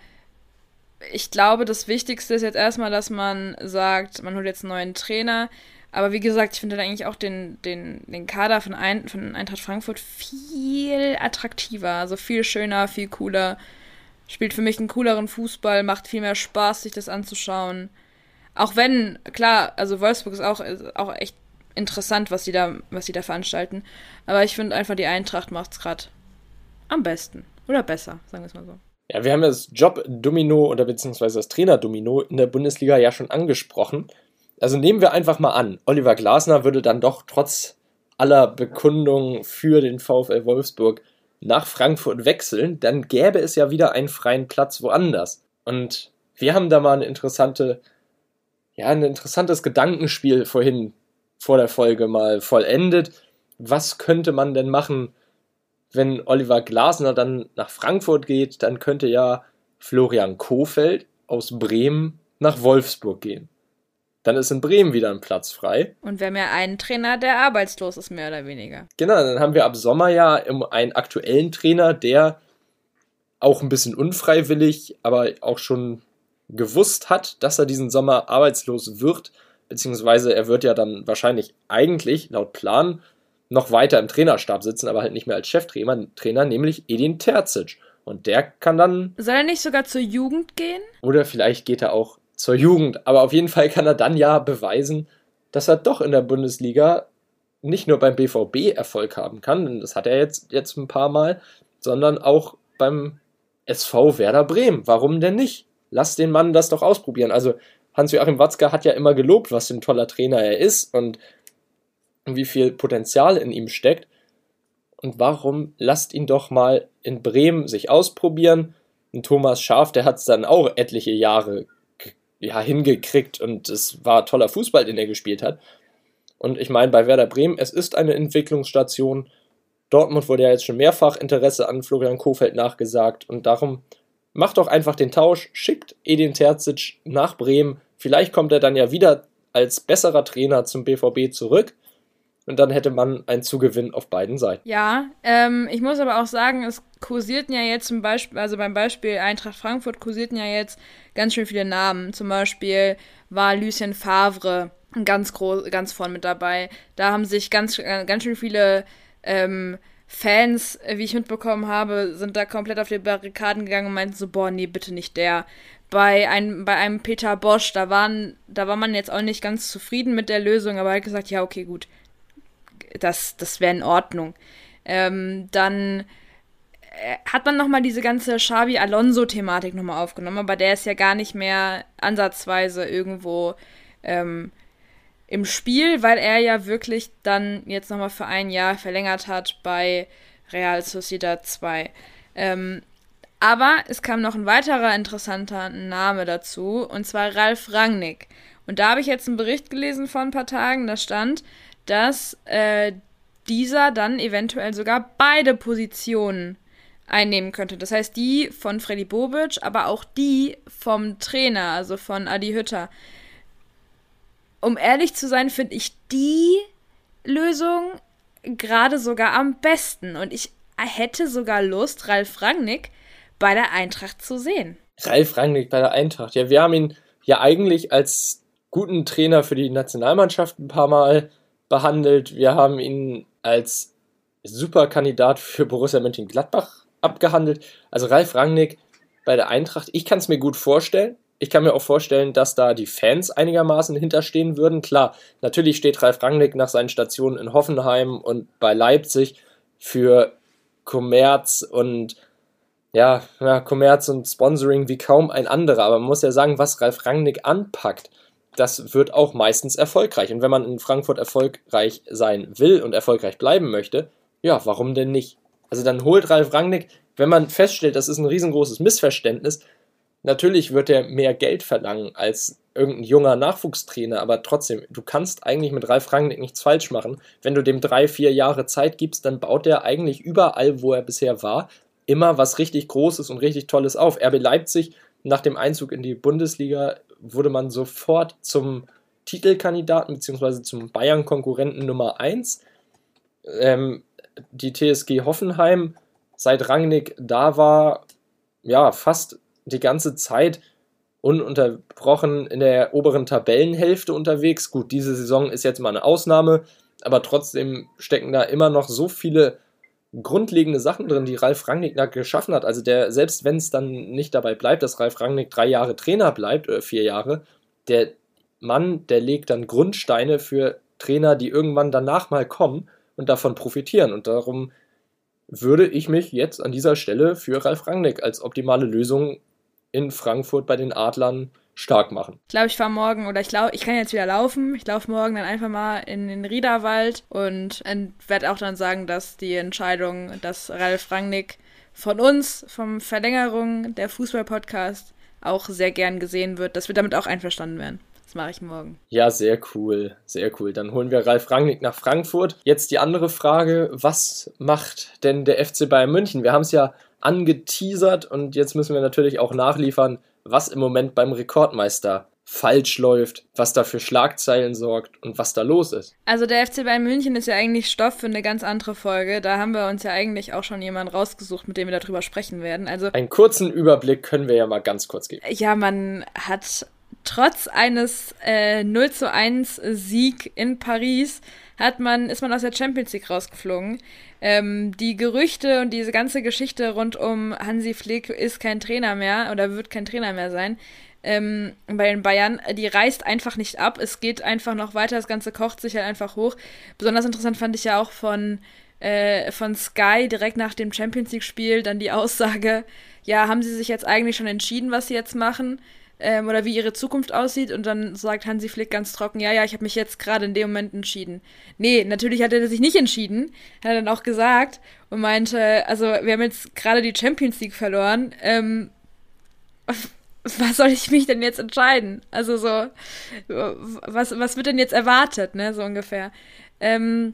ich glaube, das Wichtigste ist jetzt erstmal, dass man sagt, man holt jetzt einen neuen Trainer Aber wie gesagt, ich finde dann eigentlich auch den, den, den Kader von, Ein, von Eintracht Frankfurt viel attraktiver, also viel schöner, viel cooler. Spielt für mich einen cooleren Fußball, macht viel mehr Spaß, sich das anzuschauen. Auch wenn, klar, also Wolfsburg ist auch, ist auch echt interessant, was die da, was die da veranstalten. Aber ich finde einfach, die Eintracht macht es gerade am besten. Oder besser, sagen wir es mal so. Ja, wir haben das Job-Domino oder beziehungsweise das Trainer-Domino in der Bundesliga ja schon angesprochen. Also nehmen wir einfach mal an, Oliver Glasner würde dann doch trotz aller Bekundungen für den VfL Wolfsburg nach Frankfurt wechseln, dann gäbe es ja wieder einen freien Platz woanders. Und wir haben da mal eine interessante, ja, ein interessantes Gedankenspiel vorhin vor der Folge mal vollendet. Was könnte man denn machen, wenn Oliver Glasner dann nach Frankfurt geht? Dann könnte ja Florian Kofeld aus Bremen nach Wolfsburg gehen dann ist in Bremen wieder ein Platz frei. Und wir haben ja einen Trainer, der arbeitslos ist, mehr oder weniger. Genau, dann haben wir ab Sommer ja einen aktuellen Trainer, der auch ein bisschen unfreiwillig, aber auch schon gewusst hat, dass er diesen Sommer arbeitslos wird, beziehungsweise er wird ja dann wahrscheinlich eigentlich laut Plan noch weiter im Trainerstab sitzen, aber halt nicht mehr als Cheftrainer, Trainer, nämlich Edin Terzic. Und der kann dann. Soll er nicht sogar zur Jugend gehen? Oder vielleicht geht er auch zur Jugend. Aber auf jeden Fall kann er dann ja beweisen, dass er doch in der Bundesliga nicht nur beim BVB Erfolg haben kann, denn das hat er jetzt, jetzt ein paar Mal, sondern auch beim SV Werder Bremen. Warum denn nicht? Lass den Mann das doch ausprobieren. Also Hans-Joachim Watzke hat ja immer gelobt, was für ein toller Trainer er ist und wie viel Potenzial in ihm steckt. Und warum lasst ihn doch mal in Bremen sich ausprobieren? Und Thomas Schaf, der hat es dann auch etliche Jahre ja, hingekriegt und es war toller Fußball, den er gespielt hat. Und ich meine, bei Werder Bremen, es ist eine Entwicklungsstation. Dortmund wurde ja jetzt schon mehrfach Interesse an Florian Kofeld nachgesagt und darum macht doch einfach den Tausch, schickt Edin Terzic nach Bremen. Vielleicht kommt er dann ja wieder als besserer Trainer zum BVB zurück und dann hätte man einen Zugewinn auf beiden Seiten. Ja, ähm, ich muss aber auch sagen, es kursierten ja jetzt zum Beispiel, also beim Beispiel Eintracht Frankfurt kursierten ja jetzt ganz schön viele Namen. Zum Beispiel war Lucien Favre ganz groß, ganz vorne mit dabei. Da haben sich ganz, äh, ganz schön viele ähm, Fans, wie ich mitbekommen habe, sind da komplett auf die Barrikaden gegangen und meinten so, boah, nee, bitte nicht der. Bei einem, bei einem Peter Bosch, da waren, da war man jetzt auch nicht ganz zufrieden mit der Lösung, aber er hat gesagt, ja, okay, gut, das, das wäre in Ordnung. Ähm, dann äh, hat man nochmal diese ganze Xavi Alonso-Thematik nochmal aufgenommen, aber der ist ja gar nicht mehr ansatzweise irgendwo ähm, im Spiel, weil er ja wirklich dann jetzt nochmal für ein Jahr verlängert hat bei Real Sociedad 2. Ähm, aber es kam noch ein weiterer interessanter Name dazu, und zwar Ralf Rangnick. Und da habe ich jetzt einen Bericht gelesen vor ein paar Tagen, da stand, dass äh, dieser dann eventuell sogar beide Positionen einnehmen könnte. Das heißt, die von Freddy Bobic, aber auch die vom Trainer, also von Adi Hütter. Um ehrlich zu sein, finde ich die Lösung gerade sogar am besten. Und ich hätte sogar Lust, Ralf Rangnick bei der Eintracht zu sehen. Ralf Rangnick bei der Eintracht. Ja, wir haben ihn ja eigentlich als guten Trainer für die Nationalmannschaft ein paar Mal behandelt. Wir haben ihn als Superkandidat für Borussia Mönchengladbach abgehandelt. Also Ralf Rangnick bei der Eintracht, ich kann es mir gut vorstellen. Ich kann mir auch vorstellen, dass da die Fans einigermaßen hinterstehen würden. Klar, natürlich steht Ralf Rangnick nach seinen Stationen in Hoffenheim und bei Leipzig für Kommerz und ja, ja, Kommerz und Sponsoring wie kaum ein anderer. Aber man muss ja sagen, was Ralf Rangnick anpackt, das wird auch meistens erfolgreich. Und wenn man in Frankfurt erfolgreich sein will und erfolgreich bleiben möchte, ja, warum denn nicht? Also dann holt Ralf Rangnick, wenn man feststellt, das ist ein riesengroßes Missverständnis, natürlich wird er mehr Geld verlangen als irgendein junger Nachwuchstrainer, aber trotzdem, du kannst eigentlich mit Ralf Rangnick nichts falsch machen. Wenn du dem drei, vier Jahre Zeit gibst, dann baut er eigentlich überall, wo er bisher war, immer was richtig Großes und richtig Tolles auf. RB Leipzig nach dem Einzug in die Bundesliga wurde man sofort zum Titelkandidaten bzw. zum Bayern-Konkurrenten Nummer 1. Ähm, die TSG Hoffenheim, seit Rangnick da war, ja, fast die ganze Zeit ununterbrochen in der oberen Tabellenhälfte unterwegs. Gut, diese Saison ist jetzt mal eine Ausnahme, aber trotzdem stecken da immer noch so viele grundlegende Sachen drin, die Ralf Rangnick da geschaffen hat. Also der, selbst wenn es dann nicht dabei bleibt, dass Ralf Rangnick drei Jahre Trainer bleibt, oder vier Jahre, der Mann, der legt dann Grundsteine für Trainer, die irgendwann danach mal kommen und davon profitieren. Und darum würde ich mich jetzt an dieser Stelle für Ralf Rangnick als optimale Lösung in Frankfurt bei den Adlern stark machen. Ich glaube, ich fahre morgen oder ich glaube, ich kann jetzt wieder laufen. Ich laufe morgen dann einfach mal in den Riederwald und werde auch dann sagen, dass die Entscheidung, dass Ralf Rangnick von uns, vom Verlängerung der Fußball-Podcast, auch sehr gern gesehen wird, dass wir damit auch einverstanden werden. Das mache ich morgen. Ja, sehr cool. Sehr cool. Dann holen wir Ralf Rangnick nach Frankfurt. Jetzt die andere Frage: Was macht denn der FC Bayern München? Wir haben es ja angeteasert und jetzt müssen wir natürlich auch nachliefern, was im Moment beim Rekordmeister falsch läuft, was da für Schlagzeilen sorgt und was da los ist. Also der FC Bayern München ist ja eigentlich Stoff für eine ganz andere Folge. Da haben wir uns ja eigentlich auch schon jemanden rausgesucht, mit dem wir darüber sprechen werden. Also einen kurzen Überblick können wir ja mal ganz kurz geben. Ja, man hat trotz eines äh, 0 zu 1 Sieg in Paris hat man, ist man aus der Champions League rausgeflogen. Ähm, die Gerüchte und diese ganze Geschichte rund um Hansi Flick ist kein Trainer mehr oder wird kein Trainer mehr sein. Ähm, bei den Bayern, die reißt einfach nicht ab. Es geht einfach noch weiter, das Ganze kocht sich halt einfach hoch. Besonders interessant fand ich ja auch von, äh, von Sky direkt nach dem Champions League-Spiel dann die Aussage, ja, haben sie sich jetzt eigentlich schon entschieden, was sie jetzt machen? Ähm, oder wie ihre Zukunft aussieht und dann sagt Hansi Flick ganz trocken, ja, ja, ich habe mich jetzt gerade in dem Moment entschieden. Nee, natürlich hat er sich nicht entschieden, hat er dann auch gesagt und meinte, also wir haben jetzt gerade die Champions League verloren, ähm, was soll ich mich denn jetzt entscheiden? Also so, was, was wird denn jetzt erwartet, ne, so ungefähr. Ähm,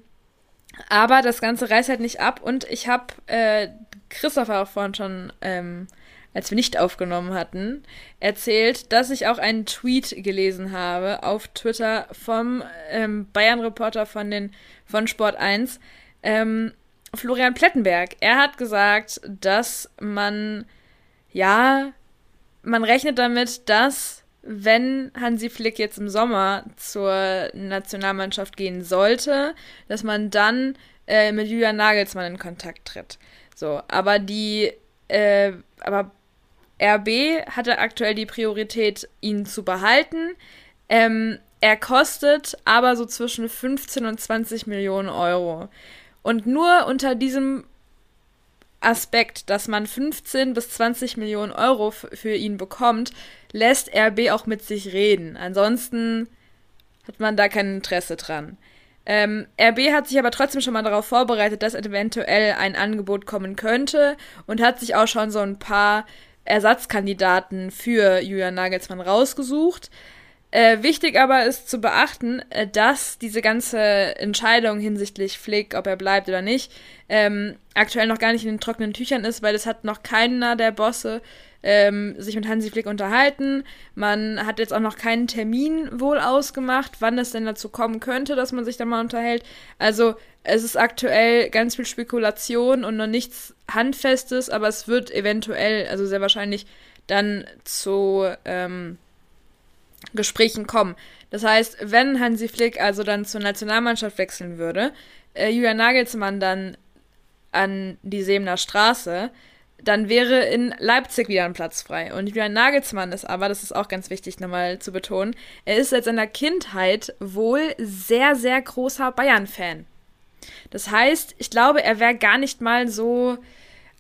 aber das Ganze reißt halt nicht ab und ich habe äh, Christopher auch vorhin schon ähm, als wir nicht aufgenommen hatten, erzählt, dass ich auch einen Tweet gelesen habe auf Twitter vom ähm, Bayern-Reporter von, von Sport 1, ähm, Florian Plettenberg. Er hat gesagt, dass man, ja, man rechnet damit, dass wenn Hansi Flick jetzt im Sommer zur Nationalmannschaft gehen sollte, dass man dann äh, mit Julian Nagelsmann in Kontakt tritt. So, aber die, äh, aber RB hatte aktuell die Priorität, ihn zu behalten. Ähm, er kostet aber so zwischen 15 und 20 Millionen Euro. Und nur unter diesem Aspekt, dass man 15 bis 20 Millionen Euro für ihn bekommt, lässt RB auch mit sich reden. Ansonsten hat man da kein Interesse dran. Ähm, RB hat sich aber trotzdem schon mal darauf vorbereitet, dass eventuell ein Angebot kommen könnte und hat sich auch schon so ein paar Ersatzkandidaten für Julian Nagelsmann rausgesucht. Äh, wichtig aber ist zu beachten, äh, dass diese ganze Entscheidung hinsichtlich Flick, ob er bleibt oder nicht, ähm, aktuell noch gar nicht in den trockenen Tüchern ist, weil es hat noch keiner der Bosse ähm, sich mit Hansi Flick unterhalten. Man hat jetzt auch noch keinen Termin wohl ausgemacht, wann es denn dazu kommen könnte, dass man sich da mal unterhält. Also es ist aktuell ganz viel Spekulation und noch nichts Handfestes, aber es wird eventuell, also sehr wahrscheinlich, dann zu ähm, Gesprächen kommen. Das heißt, wenn Hansi Flick also dann zur Nationalmannschaft wechseln würde, äh, Julian Nagelsmann dann an die Seemner Straße, dann wäre in Leipzig wieder ein Platz frei. Und Julian Nagelsmann ist aber, das ist auch ganz wichtig nochmal zu betonen, er ist seit seiner Kindheit wohl sehr, sehr großer Bayern-Fan. Das heißt, ich glaube, er wäre gar nicht mal so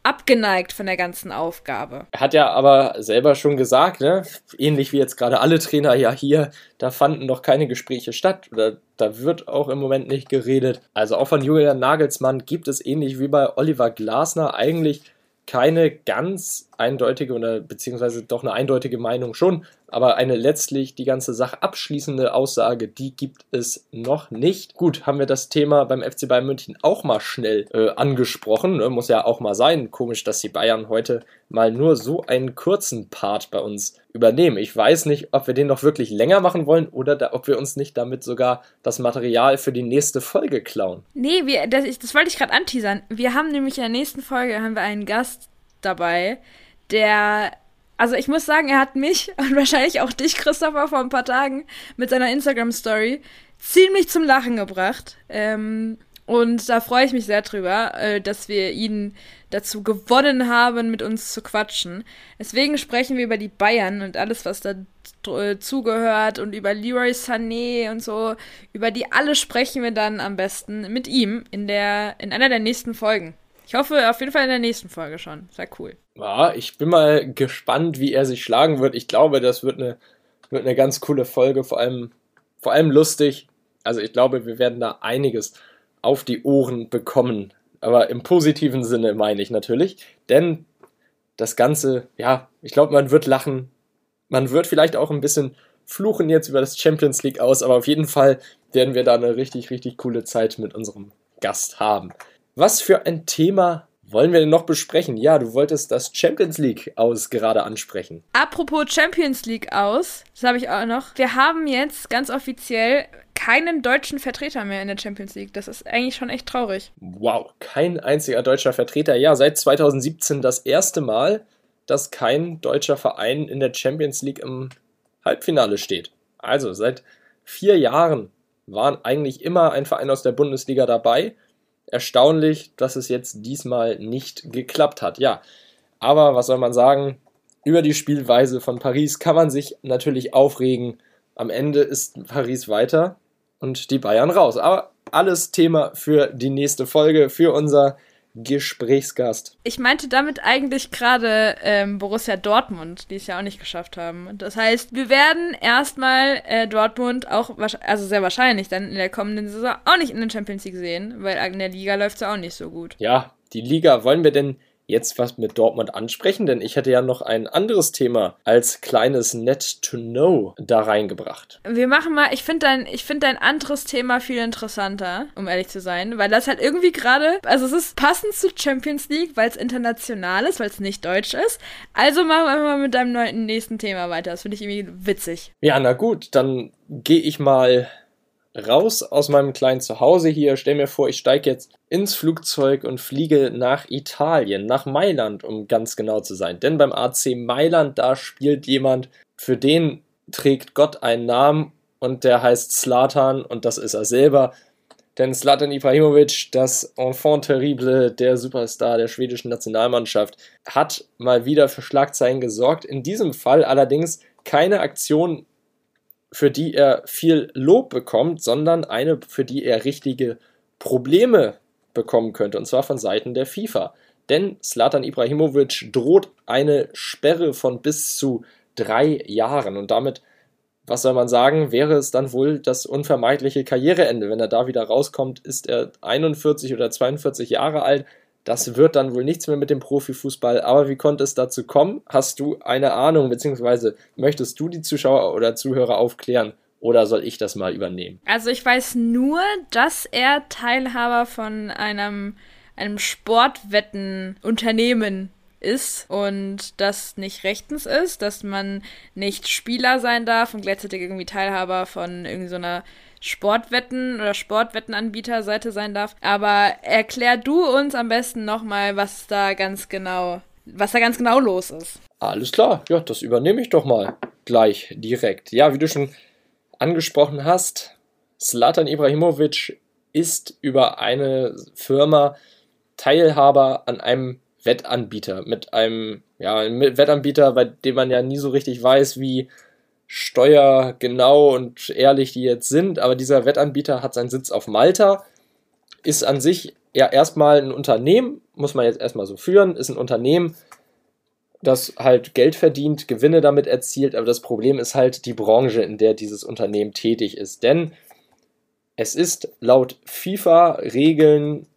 abgeneigt von der ganzen Aufgabe. Er hat ja aber selber schon gesagt, ne, ähnlich wie jetzt gerade alle Trainer ja hier, da fanden noch keine Gespräche statt oder da wird auch im Moment nicht geredet. Also auch von Julian Nagelsmann gibt es ähnlich wie bei Oliver Glasner eigentlich keine ganz eindeutige oder beziehungsweise doch eine eindeutige Meinung schon, aber eine letztlich die ganze Sache abschließende Aussage, die gibt es noch nicht. Gut, haben wir das Thema beim FC Bayern München auch mal schnell äh, angesprochen. Ne? Muss ja auch mal sein. Komisch, dass die Bayern heute mal nur so einen kurzen Part bei uns übernehmen. Ich weiß nicht, ob wir den noch wirklich länger machen wollen oder da, ob wir uns nicht damit sogar das Material für die nächste Folge klauen. Nee, wir, das, das wollte ich gerade anteasern. Wir haben nämlich in der nächsten Folge haben wir einen Gast dabei, der Also ich muss sagen, er hat mich und wahrscheinlich auch dich, Christopher, vor ein paar Tagen mit seiner Instagram-Story ziemlich zum Lachen gebracht. Ähm, und da freue ich mich sehr drüber, äh, dass wir ihn dazu gewonnen haben, mit uns zu quatschen. Deswegen sprechen wir über die Bayern und alles, was da äh, zugehört und über Leroy Sané und so. Über die alle sprechen wir dann am besten mit ihm in, der, in einer der nächsten Folgen. Ich hoffe auf jeden Fall in der nächsten Folge schon. Sehr cool. Ja, ich bin mal gespannt, wie er sich schlagen wird. Ich glaube, das wird eine, wird eine ganz coole Folge, vor allem, vor allem lustig. Also ich glaube, wir werden da einiges auf die Ohren bekommen. Aber im positiven Sinne meine ich natürlich. Denn das Ganze, ja, ich glaube, man wird lachen. Man wird vielleicht auch ein bisschen fluchen jetzt über das Champions League aus, aber auf jeden Fall werden wir da eine richtig, richtig coole Zeit mit unserem Gast haben. Was für ein Thema wollen wir denn noch besprechen? Ja, du wolltest das Champions League aus gerade ansprechen. Apropos Champions League aus, das habe ich auch noch. Wir haben jetzt ganz offiziell keinen deutschen Vertreter mehr in der Champions League. Das ist eigentlich schon echt traurig. Wow, kein einziger deutscher Vertreter. Ja, seit 2017 das erste Mal, dass kein deutscher Verein in der Champions League im Halbfinale steht. Also seit vier Jahren waren eigentlich immer ein Verein aus der Bundesliga dabei erstaunlich, dass es jetzt diesmal nicht geklappt hat. Ja, aber was soll man sagen? Über die Spielweise von Paris kann man sich natürlich aufregen. Am Ende ist Paris weiter und die Bayern raus. Aber alles Thema für die nächste Folge, für unser Gesprächsgast. Ich meinte damit eigentlich gerade ähm, Borussia Dortmund, die es ja auch nicht geschafft haben. Das heißt, wir werden erstmal äh, Dortmund auch, also sehr wahrscheinlich dann in der kommenden Saison auch nicht in der Champions League sehen, weil in der Liga läuft es ja auch nicht so gut. Ja, die Liga wollen wir denn jetzt was mit Dortmund ansprechen, denn ich hätte ja noch ein anderes Thema als kleines Net to Know da reingebracht. Wir machen mal, ich finde dein, ich finde dein anderes Thema viel interessanter, um ehrlich zu sein, weil das halt irgendwie gerade, also es ist passend zu Champions League, weil es international ist, weil es nicht deutsch ist. Also machen wir mal mit deinem neuen, nächsten Thema weiter. Das finde ich irgendwie witzig. Ja, na gut, dann gehe ich mal raus aus meinem kleinen Zuhause hier. Stell mir vor, ich steige jetzt ins Flugzeug und fliege nach Italien, nach Mailand, um ganz genau zu sein. Denn beim AC Mailand, da spielt jemand, für den trägt Gott einen Namen und der heißt Slatan und das ist er selber. Denn Slatan Ibrahimovic, das Enfant terrible, der Superstar der schwedischen Nationalmannschaft, hat mal wieder für Schlagzeilen gesorgt. In diesem Fall allerdings keine Aktion für die er viel Lob bekommt, sondern eine, für die er richtige Probleme bekommen könnte, und zwar von Seiten der FIFA. Denn Slatan Ibrahimovic droht eine Sperre von bis zu drei Jahren und damit, was soll man sagen, wäre es dann wohl das unvermeidliche Karriereende. Wenn er da wieder rauskommt, ist er 41 oder 42 Jahre alt, das wird dann wohl nichts mehr mit dem Profifußball. Aber wie konnte es dazu kommen? Hast du eine Ahnung, beziehungsweise möchtest du die Zuschauer oder Zuhörer aufklären? Oder soll ich das mal übernehmen? Also ich weiß nur, dass er Teilhaber von einem, einem Sportwettenunternehmen ist und das nicht rechtens ist, dass man nicht Spieler sein darf und gleichzeitig irgendwie Teilhaber von irgendeiner so Sportwetten oder Sportwettenanbieterseite sein darf. Aber erklär du uns am besten nochmal, was da ganz genau, was da ganz genau los ist. Alles klar, ja, das übernehme ich doch mal gleich direkt. Ja, wie du schon angesprochen hast, Slatan Ibrahimovic ist über eine Firma Teilhaber an einem Wettanbieter, mit einem ja, Wettanbieter, bei dem man ja nie so richtig weiß, wie steuergenau und ehrlich die jetzt sind, aber dieser Wettanbieter hat seinen Sitz auf Malta, ist an sich ja erstmal ein Unternehmen, muss man jetzt erstmal so führen, ist ein Unternehmen, das halt Geld verdient, Gewinne damit erzielt, aber das Problem ist halt die Branche, in der dieses Unternehmen tätig ist. Denn es ist laut FIFA-Regeln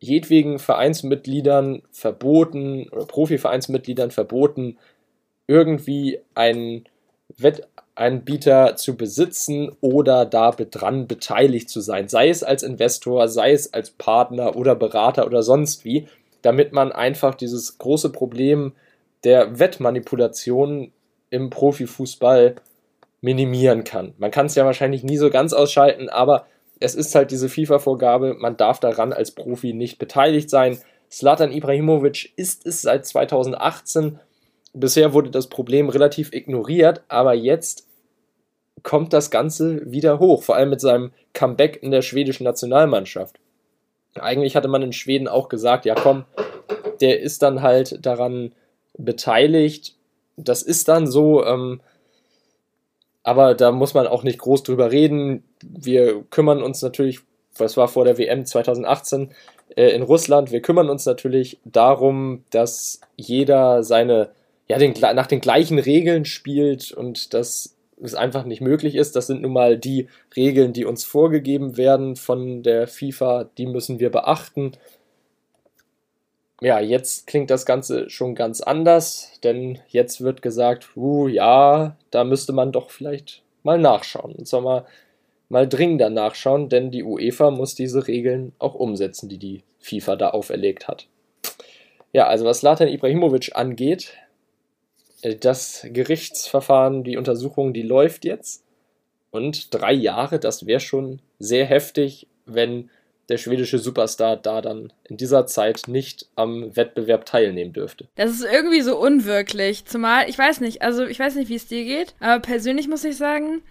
jedwegen Vereinsmitgliedern verboten oder Profivereinsmitgliedern verboten, irgendwie einen Wettanbieter zu besitzen oder da dran beteiligt zu sein, sei es als Investor, sei es als Partner oder Berater oder sonst wie, damit man einfach dieses große Problem der Wettmanipulation im Profifußball minimieren kann. Man kann es ja wahrscheinlich nie so ganz ausschalten, aber es ist halt diese FIFA-Vorgabe, man darf daran als Profi nicht beteiligt sein. Slatan Ibrahimovic ist es seit 2018 bisher wurde das Problem relativ ignoriert, aber jetzt kommt das Ganze wieder hoch, vor allem mit seinem Comeback in der schwedischen Nationalmannschaft. Eigentlich hatte man in Schweden auch gesagt, ja komm, der ist dann halt daran beteiligt. Das ist dann so, ähm, aber da muss man auch nicht groß drüber reden. Wir kümmern uns natürlich, was war vor der WM 2018 äh, in Russland, wir kümmern uns natürlich darum, dass jeder seine, ja, den, nach den gleichen Regeln spielt und dass es einfach nicht möglich ist. Das sind nun mal die Regeln, die uns vorgegeben werden von der FIFA, die müssen wir beachten. Ja, jetzt klingt das Ganze schon ganz anders, denn jetzt wird gesagt, uh, ja, da müsste man doch vielleicht mal nachschauen. Und zwar mal, mal dringender nachschauen, denn die UEFA muss diese Regeln auch umsetzen, die die FIFA da auferlegt hat. Ja, also was Latan Ibrahimovic angeht, das Gerichtsverfahren, die Untersuchung, die läuft jetzt. Und drei Jahre, das wäre schon sehr heftig, wenn der schwedische Superstar da dann in dieser Zeit nicht am Wettbewerb teilnehmen dürfte. Das ist irgendwie so unwirklich. Zumal, ich weiß nicht, also ich weiß nicht, wie es dir geht, aber persönlich muss ich sagen,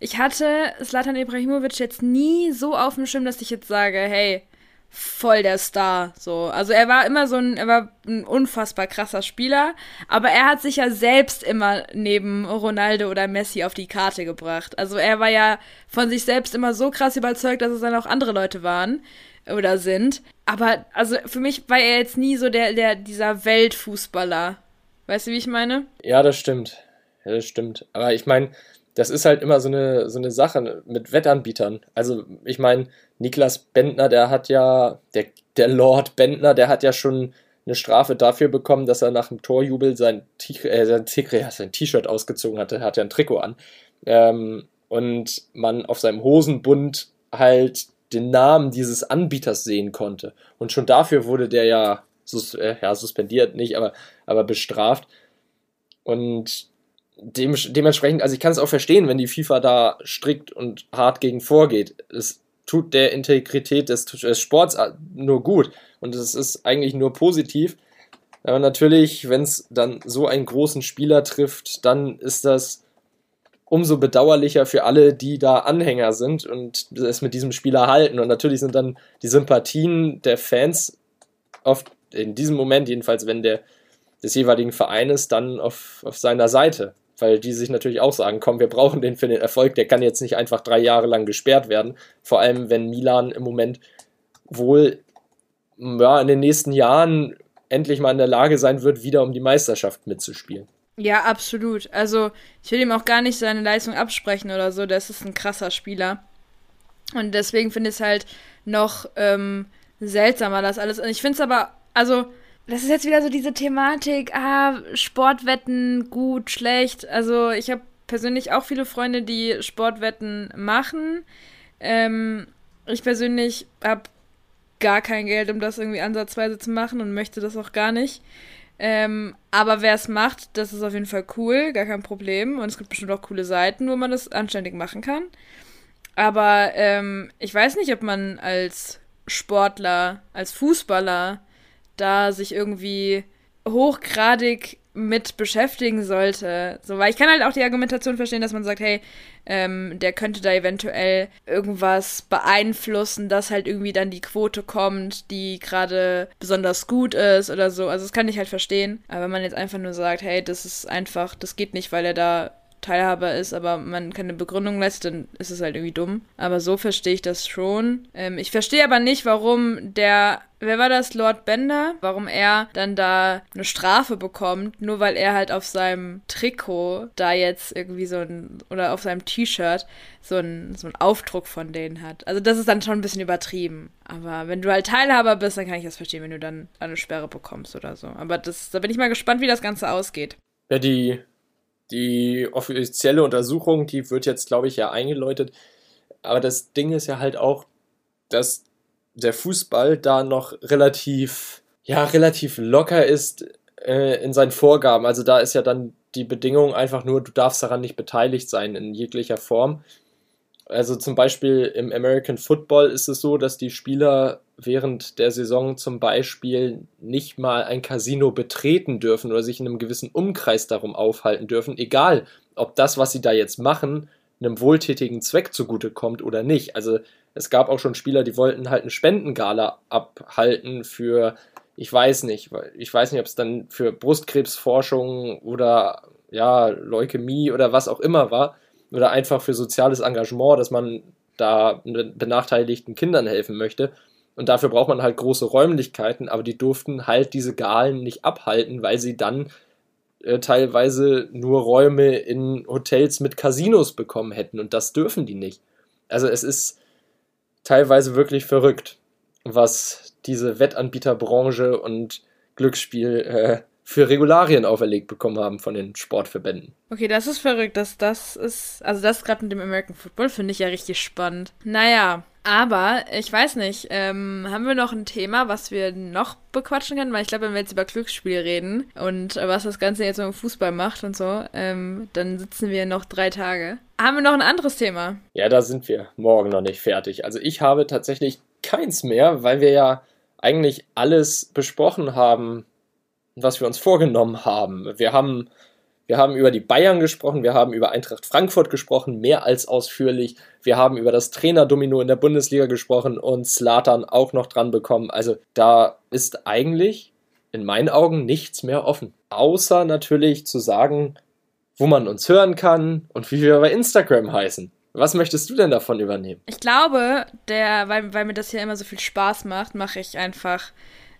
ich hatte Slatan Ibrahimovic jetzt nie so auf dem Schirm, dass ich jetzt sage, hey, voll der Star. So. Also er war immer so ein, er war ein unfassbar krasser Spieler, aber er hat sich ja selbst immer neben Ronaldo oder Messi auf die Karte gebracht. Also er war ja von sich selbst immer so krass überzeugt, dass es dann auch andere Leute waren oder sind. Aber also für mich war er jetzt nie so der, der, dieser Weltfußballer. Weißt du, wie ich meine? Ja, das stimmt. Ja, das stimmt. Aber ich meine, das ist halt immer so eine, so eine Sache mit Wettanbietern. Also, ich meine, Niklas Bentner, der hat ja, der, der Lord Bentner, der hat ja schon eine Strafe dafür bekommen, dass er nach dem Torjubel sein äh, T-Shirt ausgezogen hatte. Er hat ja ein Trikot an. Ähm, und man auf seinem Hosenbund halt den Namen dieses Anbieters sehen konnte. Und schon dafür wurde der ja, sus äh, ja suspendiert, nicht, aber, aber bestraft. Und dem, dementsprechend, also ich kann es auch verstehen, wenn die FIFA da strikt und hart gegen vorgeht. Es tut der Integrität des, des Sports nur gut und es ist eigentlich nur positiv. Aber natürlich, wenn es dann so einen großen Spieler trifft, dann ist das umso bedauerlicher für alle, die da Anhänger sind und es mit diesem Spieler halten. Und natürlich sind dann die Sympathien der Fans oft in diesem Moment, jedenfalls wenn der des jeweiligen Vereines, dann auf, auf seiner Seite weil die sich natürlich auch sagen, komm, wir brauchen den für den Erfolg, der kann jetzt nicht einfach drei Jahre lang gesperrt werden, vor allem wenn Milan im Moment wohl ja, in den nächsten Jahren endlich mal in der Lage sein wird, wieder um die Meisterschaft mitzuspielen. Ja, absolut. Also ich will ihm auch gar nicht seine Leistung absprechen oder so, das ist ein krasser Spieler. Und deswegen finde ich es halt noch ähm, seltsamer, das alles. Und ich finde es aber, also das ist jetzt wieder so diese Thematik, ah, Sportwetten, gut, schlecht. Also ich habe persönlich auch viele Freunde, die Sportwetten machen. Ähm, ich persönlich habe gar kein Geld, um das irgendwie ansatzweise zu machen und möchte das auch gar nicht. Ähm, aber wer es macht, das ist auf jeden Fall cool, gar kein Problem. Und es gibt bestimmt auch coole Seiten, wo man das anständig machen kann. Aber ähm, ich weiß nicht, ob man als Sportler, als Fußballer da sich irgendwie hochgradig mit beschäftigen sollte. So, weil ich kann halt auch die Argumentation verstehen, dass man sagt, hey, ähm, der könnte da eventuell irgendwas beeinflussen, dass halt irgendwie dann die Quote kommt, die gerade besonders gut ist oder so. Also das kann ich halt verstehen. Aber wenn man jetzt einfach nur sagt, hey, das ist einfach, das geht nicht, weil er da Teilhaber ist, aber man keine Begründung lässt, dann ist es halt irgendwie dumm. Aber so verstehe ich das schon. Ähm, ich verstehe aber nicht, warum der, wer war das, Lord Bender, warum er dann da eine Strafe bekommt, nur weil er halt auf seinem Trikot da jetzt irgendwie so ein, oder auf seinem T-Shirt so ein, so ein Aufdruck von denen hat. Also das ist dann schon ein bisschen übertrieben. Aber wenn du halt Teilhaber bist, dann kann ich das verstehen, wenn du dann eine Sperre bekommst oder so. Aber das, da bin ich mal gespannt, wie das Ganze ausgeht. Ja, die die offizielle Untersuchung, die wird jetzt, glaube ich, ja eingeläutet. Aber das Ding ist ja halt auch, dass der Fußball da noch relativ, ja, relativ locker ist äh, in seinen Vorgaben. Also da ist ja dann die Bedingung einfach nur, du darfst daran nicht beteiligt sein in jeglicher Form. Also zum Beispiel im American Football ist es so, dass die Spieler während der Saison zum Beispiel nicht mal ein Casino betreten dürfen oder sich in einem gewissen Umkreis darum aufhalten dürfen, egal ob das, was sie da jetzt machen, einem wohltätigen Zweck zugutekommt oder nicht. Also es gab auch schon Spieler, die wollten halt eine Spendengala abhalten für, ich weiß nicht, ich weiß nicht, ob es dann für Brustkrebsforschung oder ja, Leukämie oder was auch immer war, oder einfach für soziales Engagement, dass man da benachteiligten Kindern helfen möchte. Und dafür braucht man halt große Räumlichkeiten, aber die durften halt diese Galen nicht abhalten, weil sie dann äh, teilweise nur Räume in Hotels mit Casinos bekommen hätten und das dürfen die nicht. Also es ist teilweise wirklich verrückt, was diese Wettanbieterbranche und Glücksspiel äh, für Regularien auferlegt bekommen haben von den Sportverbänden. Okay, das ist verrückt. Das, das ist, also das gerade mit dem American Football finde ich ja richtig spannend. Naja, aber ich weiß nicht, ähm, haben wir noch ein Thema, was wir noch bequatschen können? Weil ich glaube, wenn wir jetzt über Glücksspiel reden und was das Ganze jetzt mit Fußball macht und so, ähm, dann sitzen wir noch drei Tage. Haben wir noch ein anderes Thema? Ja, da sind wir morgen noch nicht fertig. Also ich habe tatsächlich keins mehr, weil wir ja eigentlich alles besprochen haben, was wir uns vorgenommen haben. Wir haben wir haben über die Bayern gesprochen, wir haben über Eintracht Frankfurt gesprochen, mehr als ausführlich. Wir haben über das Trainerdomino in der Bundesliga gesprochen und Slatan auch noch dran bekommen. Also da ist eigentlich in meinen Augen nichts mehr offen. Außer natürlich zu sagen, wo man uns hören kann und wie wir bei Instagram heißen. Was möchtest du denn davon übernehmen? Ich glaube, der, weil, weil mir das hier immer so viel Spaß macht, mache ich einfach,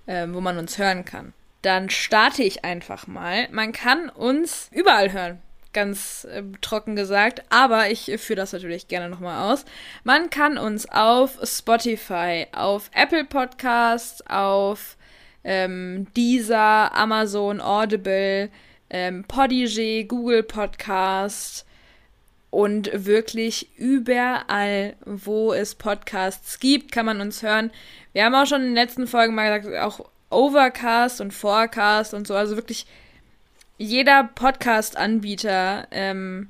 äh, wo man uns hören kann dann starte ich einfach mal. Man kann uns überall hören ganz äh, trocken gesagt, aber ich führe das natürlich gerne nochmal aus. Man kann uns auf Spotify, auf Apple Podcasts, auf ähm, Deezer, Amazon, Audible, ähm, Podigy, Google Podcast und wirklich überall, wo es Podcasts gibt, kann man uns hören. Wir haben auch schon in den letzten Folgen mal gesagt, auch Overcast und Forecast und so. Also wirklich jeder Podcast-Anbieter, ähm,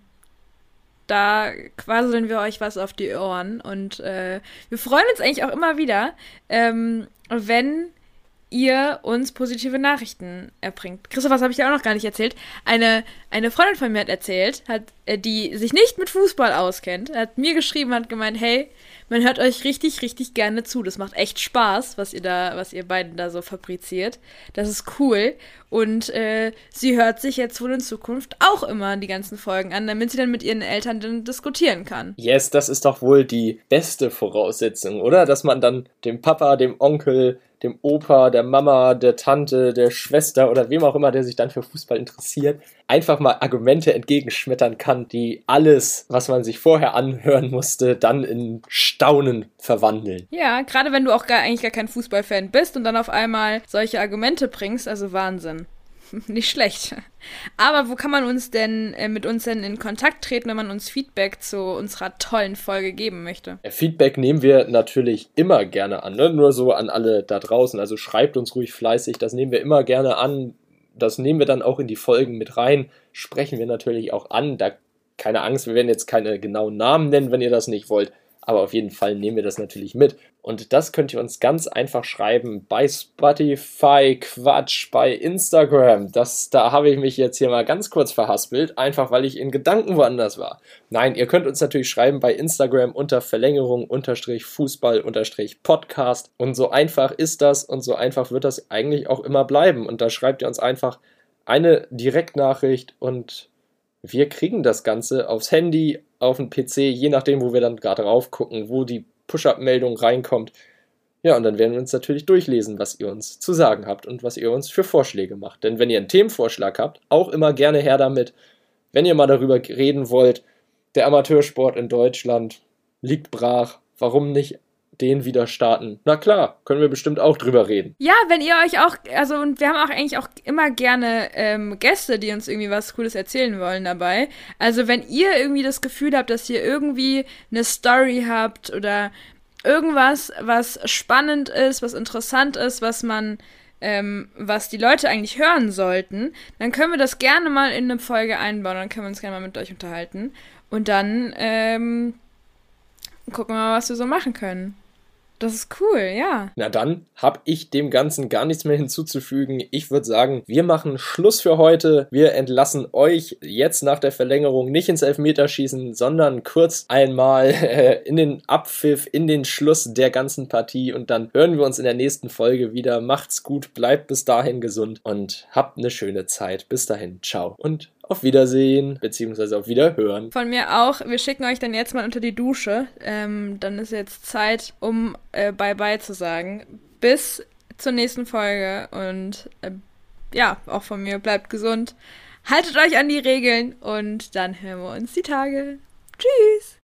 da quasseln wir euch was auf die Ohren. Und äh, wir freuen uns eigentlich auch immer wieder, ähm, wenn ihr uns positive Nachrichten erbringt. Christoph, was habe ich dir auch noch gar nicht erzählt? Eine, eine Freundin von mir hat erzählt, hat, die sich nicht mit Fußball auskennt, hat mir geschrieben, hat gemeint, hey, man hört euch richtig, richtig gerne zu. Das macht echt Spaß, was ihr da, was ihr beiden da so fabriziert. Das ist cool. Und äh, sie hört sich jetzt wohl in Zukunft auch immer die ganzen Folgen an, damit sie dann mit ihren Eltern dann diskutieren kann. Yes, das ist doch wohl die beste Voraussetzung, oder? Dass man dann dem Papa, dem Onkel, dem Opa, der Mama, der Tante, der Schwester oder wem auch immer, der sich dann für Fußball interessiert, einfach mal Argumente entgegenschmettern kann, die alles, was man sich vorher anhören musste, dann in Staunen verwandeln. Ja, gerade wenn du auch gar, eigentlich gar kein Fußballfan bist und dann auf einmal solche Argumente bringst, also Wahnsinn. Nicht schlecht. Aber wo kann man uns denn äh, mit uns denn in Kontakt treten, wenn man uns Feedback zu unserer tollen Folge geben möchte? Feedback nehmen wir natürlich immer gerne an, ne? nur so an alle da draußen. Also schreibt uns ruhig fleißig, das nehmen wir immer gerne an. Das nehmen wir dann auch in die Folgen mit rein. Sprechen wir natürlich auch an. Da keine Angst, wir werden jetzt keine genauen Namen nennen, wenn ihr das nicht wollt aber auf jeden Fall nehmen wir das natürlich mit. Und das könnt ihr uns ganz einfach schreiben bei Spotify, Quatsch, bei Instagram. Das, da habe ich mich jetzt hier mal ganz kurz verhaspelt, einfach weil ich in Gedanken woanders war. Nein, ihr könnt uns natürlich schreiben bei Instagram unter Verlängerung unterstrich Fußball unterstrich Podcast. Und so einfach ist das und so einfach wird das eigentlich auch immer bleiben. Und da schreibt ihr uns einfach eine Direktnachricht und wir kriegen das Ganze aufs Handy, auf den PC, je nachdem, wo wir dann gerade drauf gucken, wo die Push-Up-Meldung reinkommt. Ja, und dann werden wir uns natürlich durchlesen, was ihr uns zu sagen habt und was ihr uns für Vorschläge macht. Denn wenn ihr einen Themenvorschlag habt, auch immer gerne her damit. Wenn ihr mal darüber reden wollt, der Amateursport in Deutschland liegt brach, warum nicht den wieder starten. Na klar, können wir bestimmt auch drüber reden. Ja, wenn ihr euch auch, also und wir haben auch eigentlich auch immer gerne ähm, Gäste, die uns irgendwie was Cooles erzählen wollen dabei. Also wenn ihr irgendwie das Gefühl habt, dass ihr irgendwie eine Story habt oder irgendwas, was spannend ist, was interessant ist, was man ähm, was die Leute eigentlich hören sollten, dann können wir das gerne mal in eine Folge einbauen. Dann können wir uns gerne mal mit euch unterhalten. Und dann ähm, gucken wir mal, was wir so machen können. Das ist cool, ja. Na dann habe ich dem Ganzen gar nichts mehr hinzuzufügen. Ich würde sagen, wir machen Schluss für heute. Wir entlassen euch jetzt nach der Verlängerung nicht ins Elfmeterschießen, sondern kurz einmal äh, in den Abpfiff, in den Schluss der ganzen Partie und dann hören wir uns in der nächsten Folge wieder. Macht's gut, bleibt bis dahin gesund und habt eine schöne Zeit. Bis dahin, ciao und auf Wiedersehen, beziehungsweise auf Wiederhören. Von mir auch. Wir schicken euch dann jetzt mal unter die Dusche. Ähm, dann ist jetzt Zeit, um äh, Bye-bye zu sagen. Bis zur nächsten Folge und äh, ja, auch von mir bleibt gesund. Haltet euch an die Regeln und dann hören wir uns die Tage.